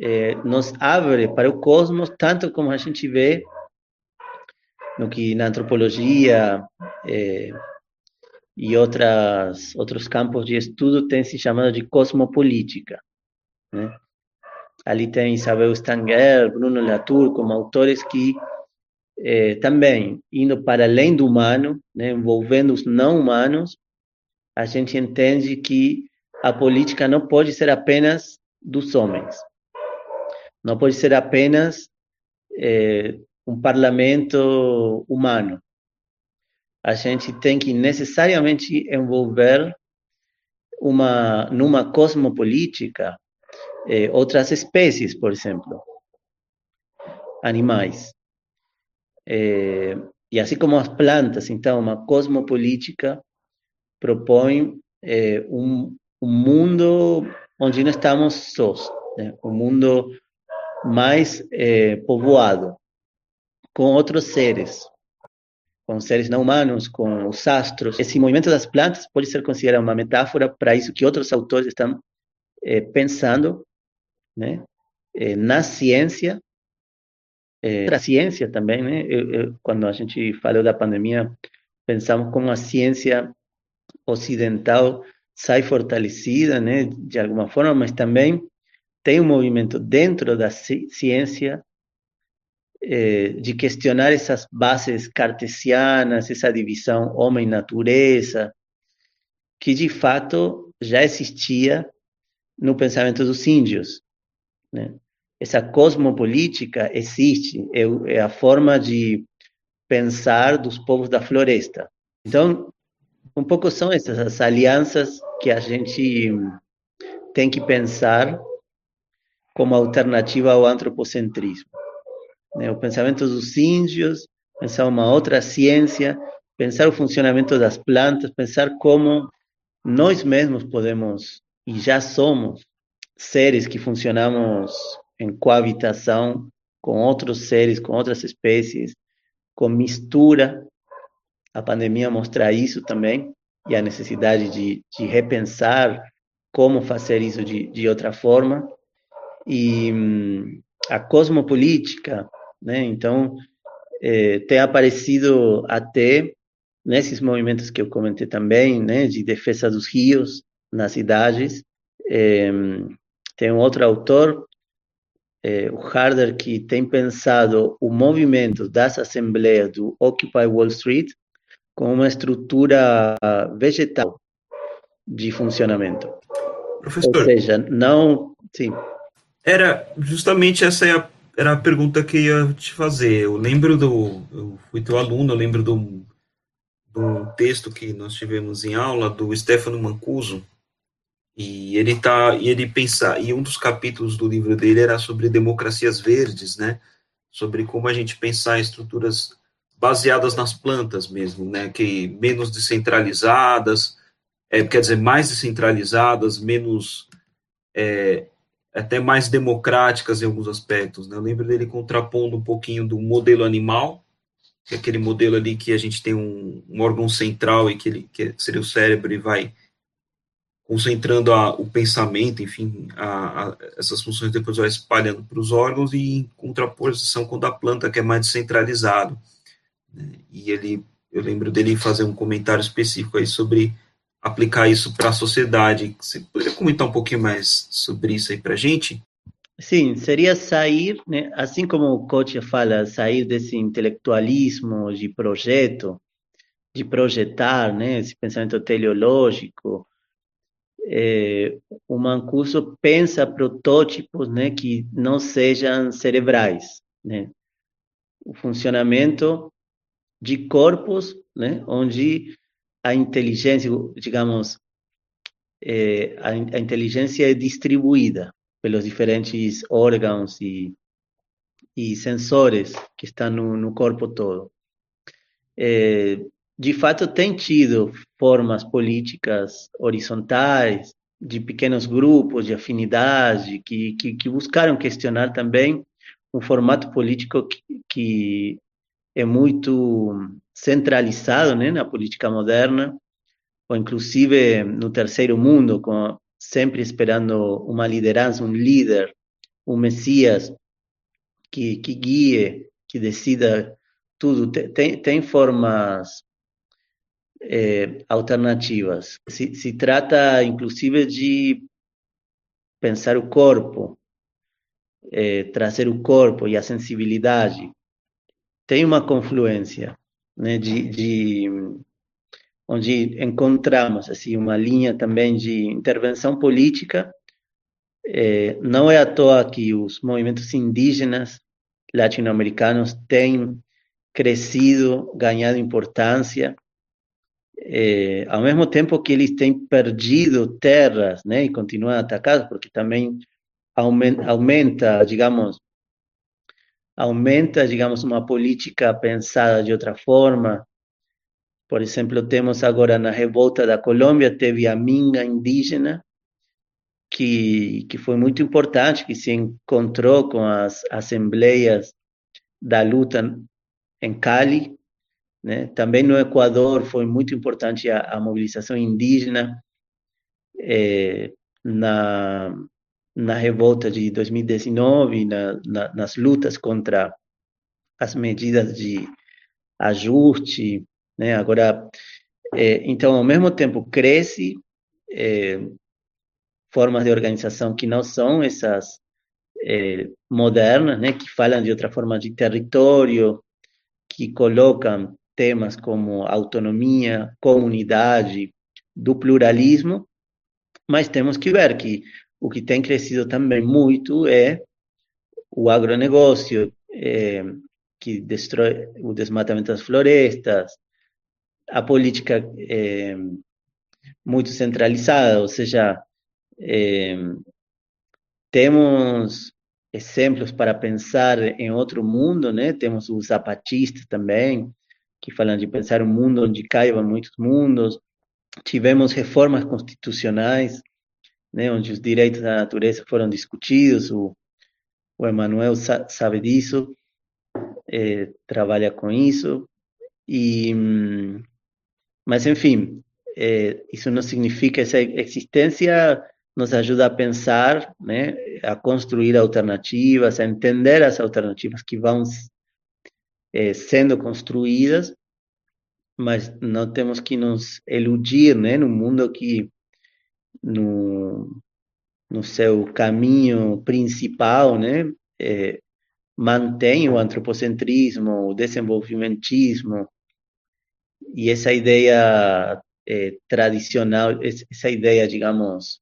Speaker 6: é, nos abre para o cosmos, tanto como a gente vê no que na antropologia eh, e outras outros campos de estudo tem se chamado de cosmopolítica. Né? Ali tem Isabel Stanger, Bruno Latour, como autores que eh, também indo para além do humano, né, envolvendo os não humanos, a gente entende que a política não pode ser apenas dos homens, não pode ser apenas eh, um parlamento humano. A gente tem que necessariamente envolver uma numa cosmopolítica eh, outras espécies, por exemplo, animais. Eh, e assim como as plantas, então, uma cosmopolítica propõe eh, um, um mundo onde não estamos sós, né? um mundo mais eh, povoado, com outros seres, com seres não humanos, com os astros. Esse movimento das plantas pode ser considerado uma metáfora para isso que outros autores estão eh, pensando, né, eh, na ciência, eh, a ciência também, né? Eu, eu, quando a gente falou da pandemia, pensamos como a ciência ocidental sai fortalecida, né, de alguma forma, mas também tem um movimento dentro da ciência eh, de questionar essas bases cartesianas, essa divisão homem-natureza, que de fato já existia no pensamento dos índios. Né? Essa cosmopolítica existe, é, é a forma de pensar dos povos da floresta. Então, um pouco são essas alianças que a gente tem que pensar como alternativa ao antropocentrismo né? o pensamento dos índios, pensar uma outra ciência, pensar o funcionamento das plantas, pensar como nós mesmos podemos, e já somos, seres que funcionamos em coabitação com outros seres, com outras espécies, com mistura. A pandemia mostra isso também, e a necessidade de, de repensar como fazer isso de, de outra forma. E hum, a cosmopolítica, né? Então, é, tem aparecido até nesses movimentos que eu comentei também, né, de defesa dos rios nas cidades. É, tem um outro autor, é, o Harder, que tem pensado o movimento das assembleias do Occupy Wall Street como uma estrutura vegetal de funcionamento. Professor. Ou seja, não. Sim.
Speaker 5: Era justamente essa é a era a pergunta que eu ia te fazer. Eu lembro do. Eu fui teu aluno, eu lembro do, do texto que nós tivemos em aula do Stefano Mancuso. E ele tá. E ele pensa. E um dos capítulos do livro dele era sobre democracias verdes, né? Sobre como a gente pensar estruturas baseadas nas plantas mesmo, né? Que menos descentralizadas, é, quer dizer, mais descentralizadas, menos. É, até mais democráticas em alguns aspectos. Né? Eu lembro dele contrapondo um pouquinho do modelo animal, que é aquele modelo ali que a gente tem um, um órgão central e que, ele, que seria o cérebro e vai concentrando a, o pensamento, enfim, a, a, essas funções depois vai espalhando para os órgãos e em contraposição com a planta, que é mais descentralizado. Né? E ele, eu lembro dele fazer um comentário específico aí sobre aplicar isso para a sociedade. Você poderia comentar um pouquinho mais sobre isso aí para a gente?
Speaker 6: Sim, seria sair, né, assim como o coach fala, sair desse intelectualismo de projeto, de projetar, né, esse pensamento teleológico. É, o Mancuso pensa protótipos, né, que não sejam cerebrais, né, o funcionamento de corpos, né, onde a inteligência, digamos, é, a, a inteligência é distribuída pelos diferentes órgãos e, e sensores que estão no, no corpo todo. É, de fato, tem tido formas políticas horizontais, de pequenos grupos de afinidade, que, que, que buscaram questionar também um formato político que, que é muito centralizado né, na política moderna, ou inclusive no terceiro mundo, com, sempre esperando uma liderança, um líder, um messias que, que guie, que decida tudo. Tem, tem formas é, alternativas. Se, se trata, inclusive, de pensar o corpo, é, trazer o corpo e a sensibilidade. Tem uma confluência né, de, de onde encontramos assim uma linha também de intervenção política. É, não é à toa que os movimentos indígenas latino-americanos têm crescido, ganhado importância, é, ao mesmo tempo que eles têm perdido terras, né, e continuam atacados, porque também aumenta, aumenta digamos, aumenta, digamos, uma política pensada de outra forma. Por exemplo, temos agora na revolta da Colômbia, teve a minga indígena, que, que foi muito importante, que se encontrou com as assembleias da luta em Cali. Né? Também no Equador foi muito importante a, a mobilização indígena é, na, na revolta de 2019, na, na, nas lutas contra as medidas de ajuste, né? Agora, é, então, ao mesmo tempo, cresce é, formas de organização que não são essas modernas, né? Que falam de outra forma de território, que colocam temas como autonomia, comunidade, do pluralismo, mas temos que ver que o que tem crescido também muito é o agronegócio, é, que destrói o desmatamento das florestas, a política é, muito centralizada, ou seja, é, temos exemplos para pensar em outro mundo, né? Temos os zapatistas também, que falam de pensar um mundo onde caibam muitos mundos. Tivemos reformas constitucionais né, onde os direitos da natureza foram discutidos. O, o Emanuel sa, sabe disso, é, trabalha com isso. E, mas, enfim, é, isso não significa essa existência nos ajuda a pensar, né, a construir alternativas, a entender as alternativas que vão é, sendo construídas, mas não temos que nos iludir, né, no mundo que no, no seu caminho principal, né, é, mantém o antropocentrismo, o desenvolvimentismo e essa ideia é, tradicional, essa ideia, digamos,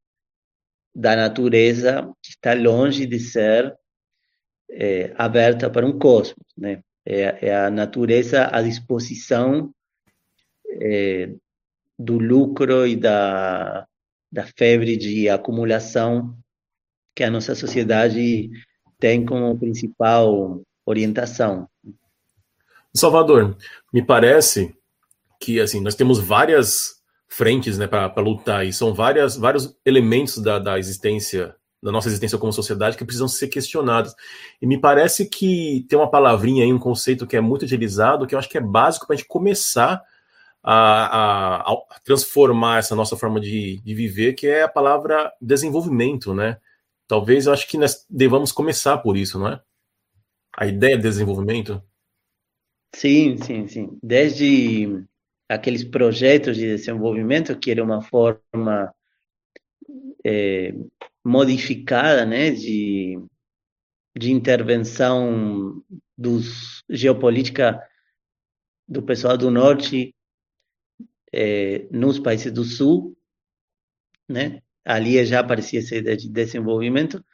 Speaker 6: da natureza que está longe de ser é, aberta para um cosmos, né? É, é, a natureza à disposição é, do lucro e da da febre de acumulação que a nossa sociedade tem como principal orientação.
Speaker 1: Salvador, me parece que assim nós temos várias frentes né, para lutar e são várias, vários elementos da, da existência da nossa existência como sociedade que precisam ser questionados. E me parece que tem uma palavrinha aí, um conceito que é muito utilizado, que eu acho que é básico para a gente começar a, a, a, transformar essa nossa forma de, de viver, que é a palavra desenvolvimento, né? Talvez eu acho que nós devamos começar por isso, não é? A ideia de desenvolvimento.
Speaker 6: Sim, sim, sim. Desde aqueles projetos de desenvolvimento que era uma forma é, modificada, né, de, de intervenção dos geopolítica do pessoal do norte é, nos países do sul, né? Ali já aparecia essa ideia de desenvolvimento,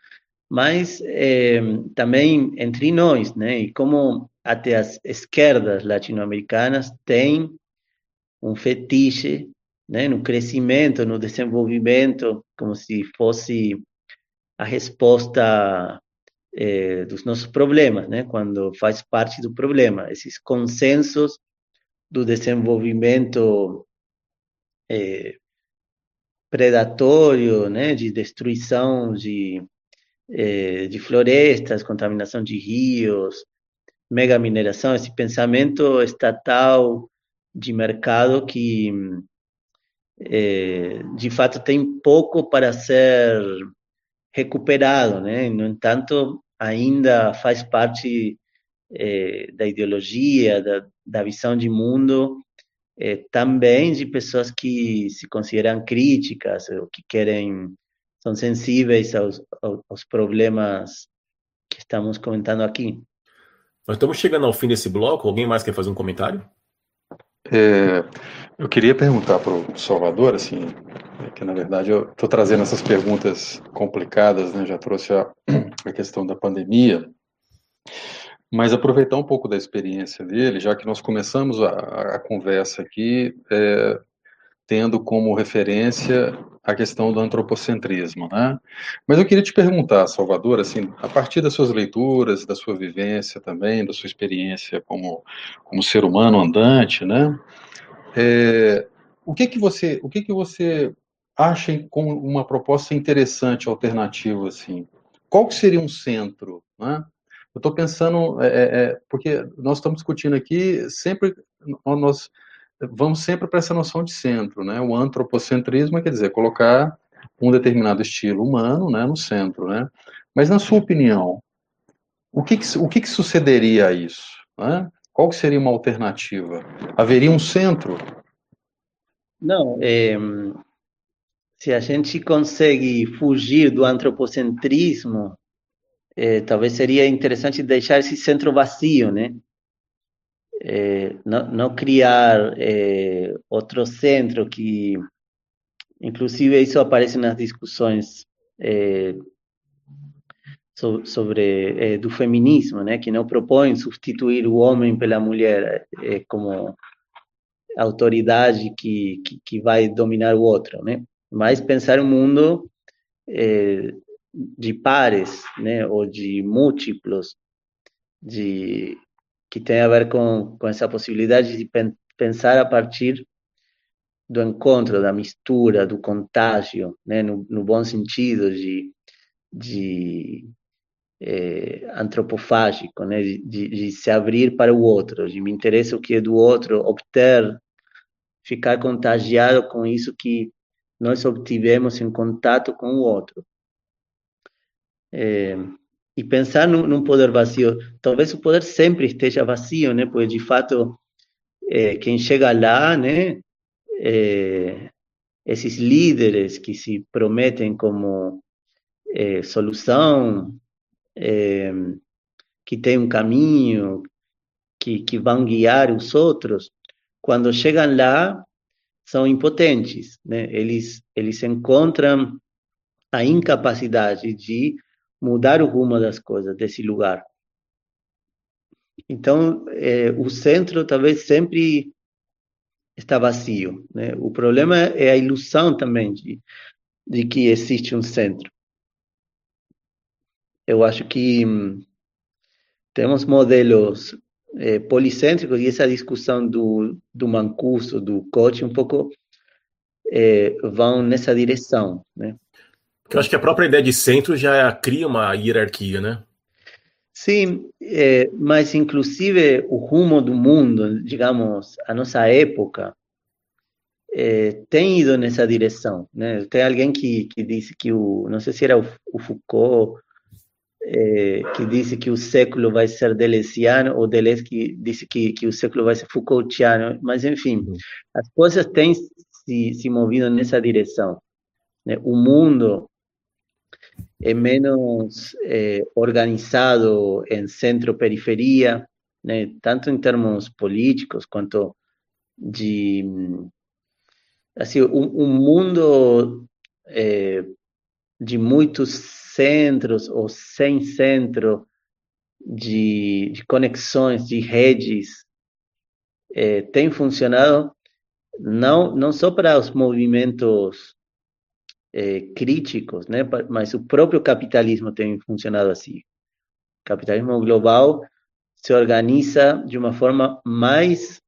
Speaker 6: mas é, também entre nós, né? E como até as esquerdas latino-americanas têm um fetiche né, no crescimento, no desenvolvimento, como se fosse a resposta é, dos nossos problemas, né, quando faz parte do problema. Esses consensos do desenvolvimento é, predatório, né, de destruição de, é, de florestas, contaminação de rios, mega mineração, esse pensamento estatal de mercado que é, de fato tem pouco para ser recuperado, né? No entanto, ainda faz parte é, da ideologia, da, da visão de mundo, é, também de pessoas que se consideram críticas ou que querem são sensíveis aos, aos problemas que estamos comentando aqui.
Speaker 1: Nós estamos chegando ao fim desse bloco. Alguém mais quer fazer um comentário?
Speaker 4: É, eu queria perguntar para o Salvador, assim, é que na verdade eu estou trazendo essas perguntas complicadas, né? Já trouxe a, a questão da pandemia, mas aproveitar um pouco da experiência dele, já que nós começamos a, a conversa aqui é, tendo como referência a questão do antropocentrismo, né? Mas eu queria te perguntar, Salvador, assim, a partir das suas leituras, da sua vivência também, da sua experiência como, como ser humano andante, né? É, o que que você, o que que você acha como uma proposta interessante, alternativa, assim? Qual que seria um centro, né? Eu estou pensando, é, é, é, porque nós estamos discutindo aqui sempre, nós vamos sempre para essa noção de centro, né? O antropocentrismo quer dizer colocar um determinado estilo humano, né, no centro, né? Mas na sua opinião, o que, que o que, que sucederia a isso? Né? Qual que seria uma alternativa? Haveria um centro?
Speaker 6: Não, é, se a gente consegue fugir do antropocentrismo, é, talvez seria interessante deixar esse centro vazio, né? É, não, não, criar é, outro centro que, inclusive, isso aparece nas discussões é, so, sobre do feminismo, né, que não propõe substituir o homem pela mulher como autoridade que, que, que, vai dominar o outro, né, mas pensar um mundo de pares, né, ou de múltiplos, de que tem a ver com, com essa possibilidade de pensar a partir do encontro, da mistura, do contágio, né, no, no bom sentido de, de é, antropofágico, né, de, de, se abrir para o outro, de me interessa o que é do outro, obter, ficar contagiado com isso que nós obtivemos em contato com o outro. É, e pensar num, num, poder vazio. Talvez o poder sempre esteja vazio, né? Porque de fato é, quem chega lá, né? É, esses líderes que se prometem como é, solução, é, que tem um caminho, que, que vão guiar os outros, quando chegam lá são impotentes, né? Eles eles encontram a incapacidade de mudar o rumo das coisas desse lugar. Então, é, o centro talvez sempre está vazio. Né? O problema é a ilusão também de, de que existe um centro. Eu acho que hum, temos modelos é, policêntricos e essa discussão do, do Mancuso, do coach, um pouco é, vão nessa direção. Né?
Speaker 1: Eu acho que a própria ideia de centro já cria uma hierarquia, né?
Speaker 6: Sim, é, mas inclusive o rumo do mundo, digamos, a nossa época, é, tem ido nessa direção, né? Tem alguém que, que disse que o, não sei se era o, o Foucault é, que disse que o século vai ser deleuziano, ou Deleuze que disse que, que o século vai ser Foucaultiano, mas enfim, as coisas têm se, se movido nessa direção. Né? O mundo é menos é, organizado em centro-periferia, né? tanto em termos políticos quanto de assim um, um mundo é, de muitos centros ou sem centro de, de conexões, de redes, é, tem funcionado não não só para os movimentos é, críticos, né, mas o próprio capitalismo tem funcionado assim. O capitalismo global se organiza de uma forma mais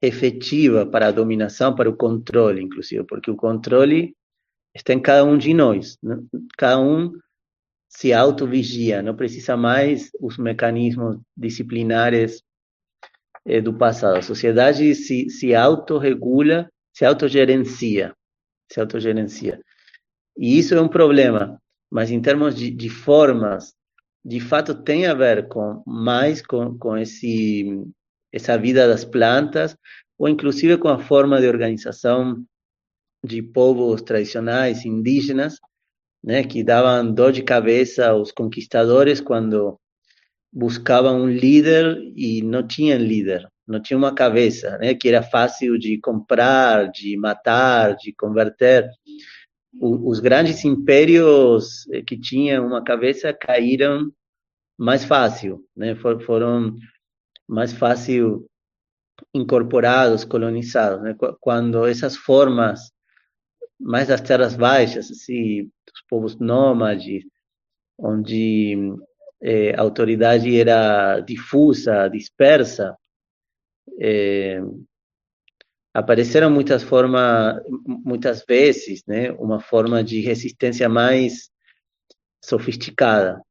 Speaker 6: efetiva para a dominação, para o controle, inclusive, porque o controle está em cada um de nós. Né? Cada um se autovigia, não precisa mais os mecanismos disciplinares eh, do passado. A sociedade se, se autorregula, se autogerencia, se autogerencia. E isso é um problema, mas em termos de, de formas, de fato tem a ver com mais com, com esse essa vida das plantas, ou inclusive com a forma de organização de povos tradicionais indígenas, né, que davam dor de cabeça aos conquistadores quando buscavam um líder e não tinham líder, não tinha uma cabeça, né, que era fácil de comprar, de matar, de converter. O, os grandes impérios que tinham uma cabeça caíram mais fácil, né, foram mais fácil incorporados, colonizados, né? quando essas formas mais das terras baixas, assim, dos povos nômades, onde eh, a autoridade era difusa, dispersa, eh, apareceram muitas formas, muitas vezes, né, uma forma de resistência mais sofisticada,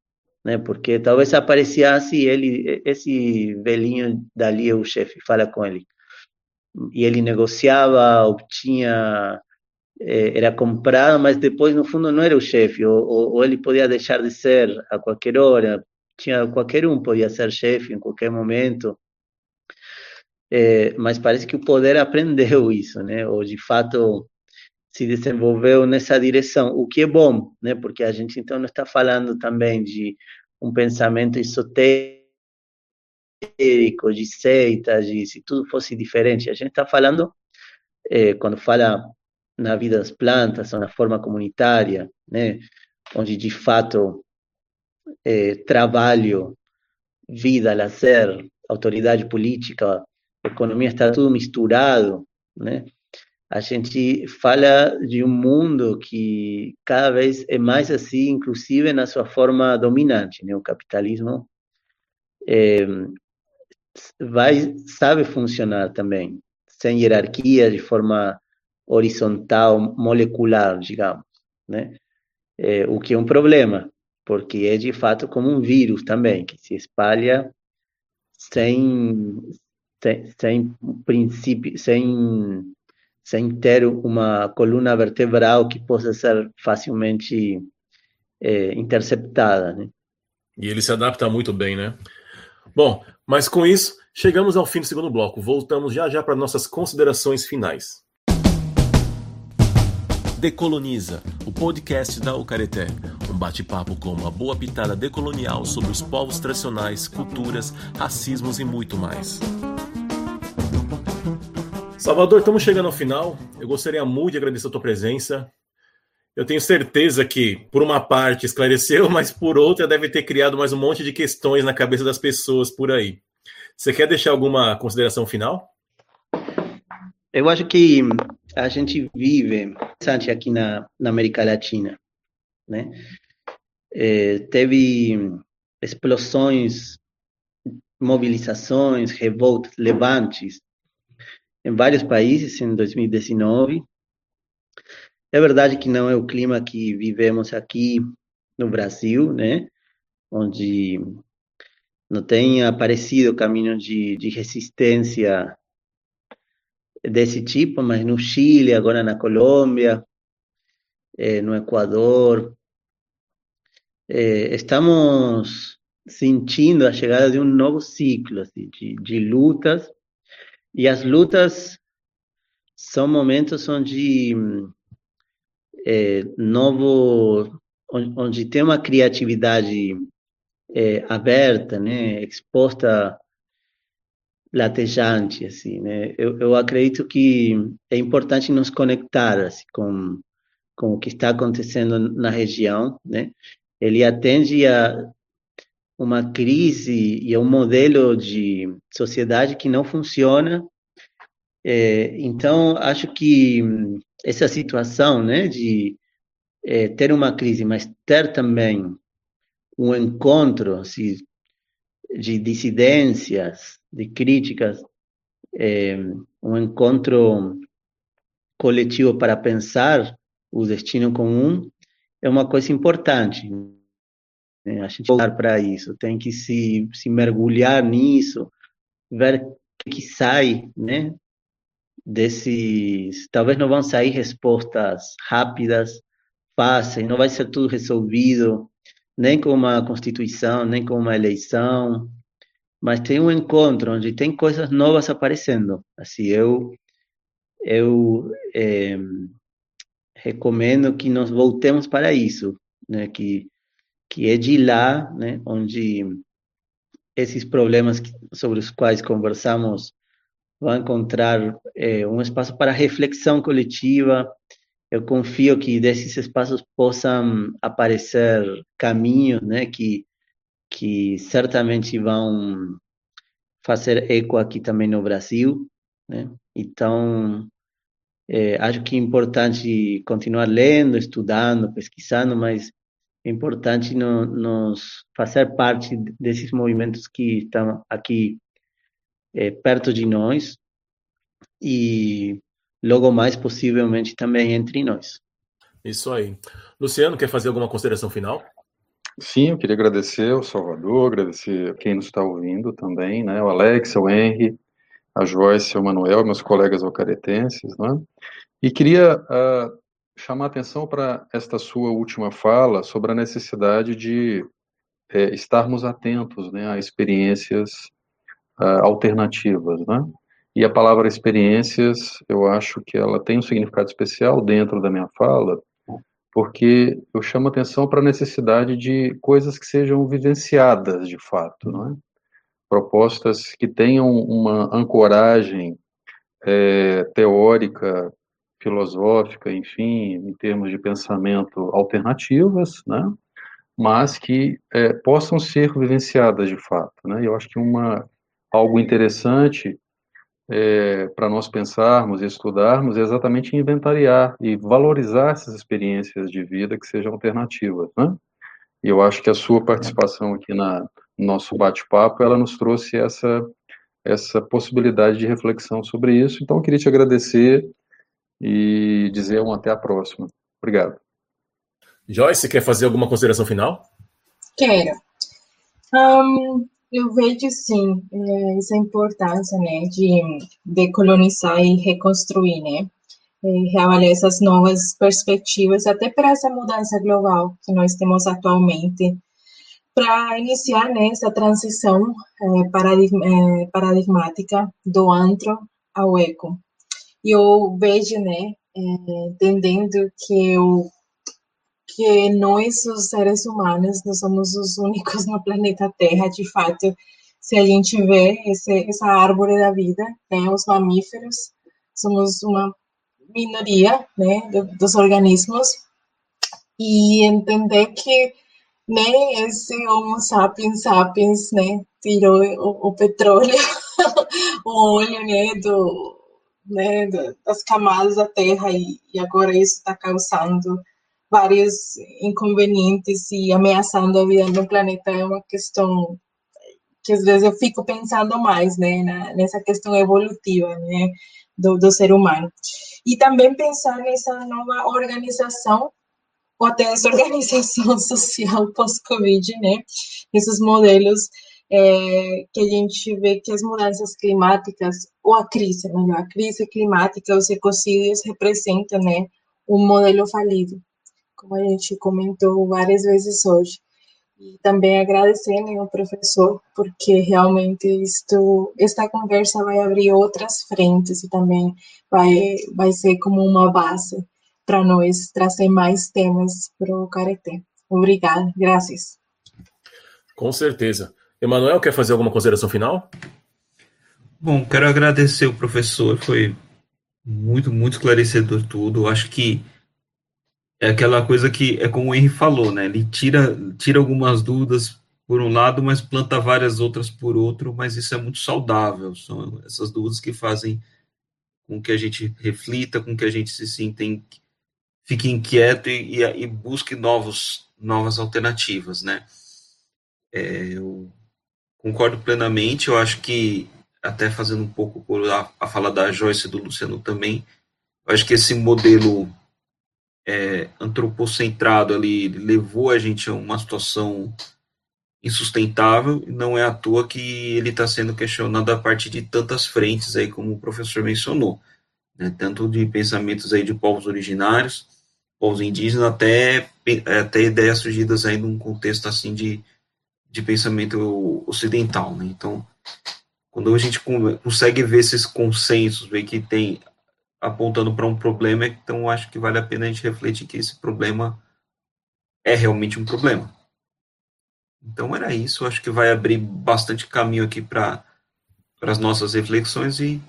Speaker 6: né? Porque talvez aparecesse ele, esse velhinho dali, o chefe, fala com ele. E ele negociava, obtinha, eh, era comprado, mas depois, no fundo, não era o chefe, ou, ou ele podia deixar de ser a qualquer hora, tinha qualquer um podia ser chefe em qualquer momento. É, mas parece que o poder aprendeu isso, né? Ou de fato se desenvolveu nessa direção, o que é bom, né? Porque a gente então não está falando também de um pensamento esotérico, de seitas, de se tudo fosse diferente. A gente está falando, eh, quando fala na vida das plantas, ou na forma comunitária, né? Onde de fato eh, trabalho, vida, lazer, autoridade política, economia está tudo misturado, né? a gente fala de um mundo que cada vez é mais assim, inclusive na sua forma dominante, né? O capitalismo é, vai sabe funcionar também sem hierarquia, de forma horizontal, molecular, digamos, né? É, o que é um problema, porque é de fato como um vírus também que se espalha sem sem, sem princípio, sem sem ter uma coluna vertebral que possa ser facilmente é, interceptada. Né?
Speaker 1: E ele se adapta muito bem, né? Bom, mas com isso, chegamos ao fim do segundo bloco. Voltamos já já para nossas considerações finais. Decoloniza, o podcast da Ucareté. Um bate-papo com uma boa pitada decolonial sobre os povos tradicionais, culturas, racismos e muito mais. Salvador, estamos chegando ao final. Eu gostaria muito de agradecer a tua presença. Eu tenho certeza que, por uma parte, esclareceu, mas por outra, deve ter criado mais um monte de questões na cabeça das pessoas por aí. Você quer deixar alguma consideração final?
Speaker 6: Eu acho que a gente vive bastante aqui na, na América Latina, né? É, teve explosões, mobilizações, revoltas, levantes em vários países em 2019. É verdade que não é o clima que vivemos aqui no Brasil, né? Onde não tem aparecido caminhos de, de resistência desse tipo, mas no Chile, agora na Colômbia, eh, no Equador, é, estamos sentindo a chegada de um novo ciclo assim, de, de lutas, e as lutas são momentos onde é, novo, onde tem uma criatividade é, aberta, né, exposta, latejante, assim, né? Eu, eu acredito que é importante nos conectar assim, com com o que está acontecendo na região, né? Ele atende a uma crise e a um modelo de sociedade que não funciona. É, então, acho que essa situação, né, de é, ter uma crise, mas ter também um encontro assim, de dissidências, de críticas, é, um encontro coletivo para pensar o destino comum é uma coisa importante. Né? A gente voltar para isso, tem que se, se mergulhar nisso, ver o que sai, né? Desses, talvez não vão sair respostas rápidas, fáceis, não vai ser tudo resolvido, nem com uma constituição, nem com uma eleição, mas tem um encontro onde tem coisas novas aparecendo. Assim, eu eu é, recomendo que nós voltemos para isso, né? Que que é de lá, né? Onde esses problemas sobre os quais conversamos vão encontrar é, um espaço para reflexão coletiva. Eu confio que desses espaços possam aparecer caminhos, né? Que que certamente vão fazer eco aqui também no Brasil, né? Então, é, acho que é importante continuar lendo, estudando, pesquisando, mas é importante no, nos fazer parte desses movimentos que estão aqui é, perto de nós e logo mais possivelmente também entre nós.
Speaker 1: Isso aí. Luciano, quer fazer alguma consideração final?
Speaker 4: Sim, eu queria agradecer ao Salvador, agradecer a quem nos está ouvindo também, né? O Alex, o Henry, a Joyce, o Manuel, meus colegas alcaretenses, né? E queria uh, chamar atenção para esta sua última fala sobre a necessidade de é, estarmos atentos né, a experiências uh, alternativas, né? E a palavra experiências, eu acho que ela tem um significado especial dentro da minha fala, porque eu chamo atenção para a necessidade de coisas que sejam vivenciadas de fato, não é? Propostas que tenham uma ancoragem é, teórica, filosófica, enfim, em termos de pensamento alternativas, né? mas que é, possam ser vivenciadas de fato. Né? Eu acho que uma, algo interessante é, para nós pensarmos e estudarmos é exatamente inventariar e valorizar essas experiências de vida que sejam alternativas. Né? E eu acho que a sua participação aqui na, no nosso bate-papo, ela nos trouxe essa, essa possibilidade de reflexão sobre isso. Então, eu queria te agradecer e dizer um até a próxima. Obrigado.
Speaker 1: Joyce, quer fazer alguma consideração final?
Speaker 3: Quero. Um, eu vejo, sim, é, essa importância né, de decolonizar e reconstruir, né? reavaliar essas novas perspectivas, até para essa mudança global que nós temos atualmente, para iniciar né, essa transição é, paradigma, é, paradigmática do antro ao eco eu vejo, né, é, entendendo que eu que nós, os seres humanos, não somos os únicos no planeta Terra, de fato, se a gente vê esse, essa árvore da vida, né, os mamíferos, somos uma minoria, né, dos organismos, e entender que nem esse Homo sapiens sapiens, né, tirou o, o petróleo, o óleo, né, do, né, das camadas da Terra e, e agora isso está causando vários inconvenientes e ameaçando a vida no planeta é uma questão que às vezes eu fico pensando mais, né, na, nessa questão evolutiva, né, do, do ser humano. E também pensar nessa nova organização ou até desorganização social pós-Covid, né, esses modelos é, que a gente vê que as mudanças climáticas, ou a crise, melhor, a crise climática, os ecocídios representam né, um modelo falido, como a gente comentou várias vezes hoje. E também agradecer né, ao professor, porque realmente isto, esta conversa vai abrir outras frentes e também vai, vai ser como uma base para nós trazer mais temas para o Careté. Obrigada, graças.
Speaker 1: Com certeza. Emanuel, quer fazer alguma consideração final?
Speaker 5: Bom, quero agradecer o professor, foi muito, muito esclarecedor tudo. Acho que é aquela coisa que é como o Henry falou, né? Ele tira, tira algumas dúvidas por um lado, mas planta várias outras por outro, mas isso é muito saudável. São essas dúvidas que fazem com que a gente reflita, com que a gente se sinta, in, fique inquieto e, e, e, busque novos, novas alternativas, né? É, eu concordo plenamente, eu acho que, até fazendo um pouco por a, a fala da Joyce e do Luciano também, eu acho que esse modelo é, antropocentrado ali levou a gente a uma situação insustentável, não é à toa que ele está sendo questionado a partir de tantas frentes aí, como o professor mencionou, né, tanto de pensamentos aí de povos originários, povos indígenas, até, até ideias surgidas aí num contexto assim de, de pensamento ocidental, né, então, quando a gente consegue ver esses consensos, ver que tem apontando para um problema, então acho que vale a pena a gente refletir que esse problema é realmente um problema. Então era isso, acho que vai abrir bastante caminho aqui para as nossas reflexões e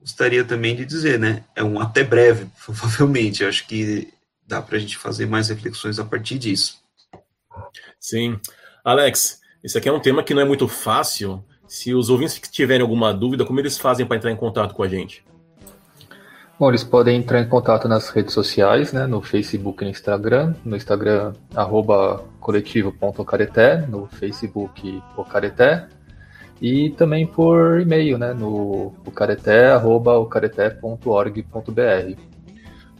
Speaker 5: gostaria também de dizer, né, é um até breve, provavelmente, acho que dá para a gente fazer mais reflexões a partir disso.
Speaker 1: Sim. Alex, esse aqui é um tema que não é muito fácil. Se os ouvintes tiverem alguma dúvida, como eles fazem para entrar em contato com a gente?
Speaker 2: Bom, eles podem entrar em contato nas redes sociais, né, no Facebook e no Instagram. No Instagram, coletivo.ocareté, no Facebook Ocareté. E também por e-mail, né, no ocareté.org.br.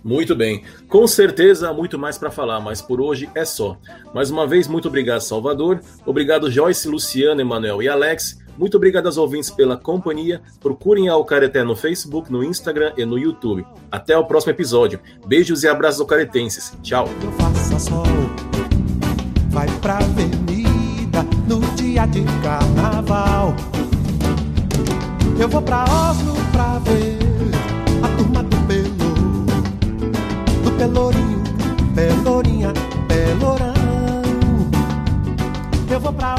Speaker 1: Muito bem. Com certeza, muito mais para falar, mas por hoje é só. Mais uma vez, muito obrigado, Salvador. Obrigado, Joyce, Luciano, Emanuel e Alex. Muito obrigado aos ouvintes pela companhia. Procurem a Alcareté no Facebook, no Instagram e no YouTube. Até o próximo episódio. Beijos e abraços alcaretenses. Tchau. Vai pra avenida no dia de carnaval. Eu vou pra Oslo pra ver Pelourinho, Pelourinha, Pelourão. Eu vou pra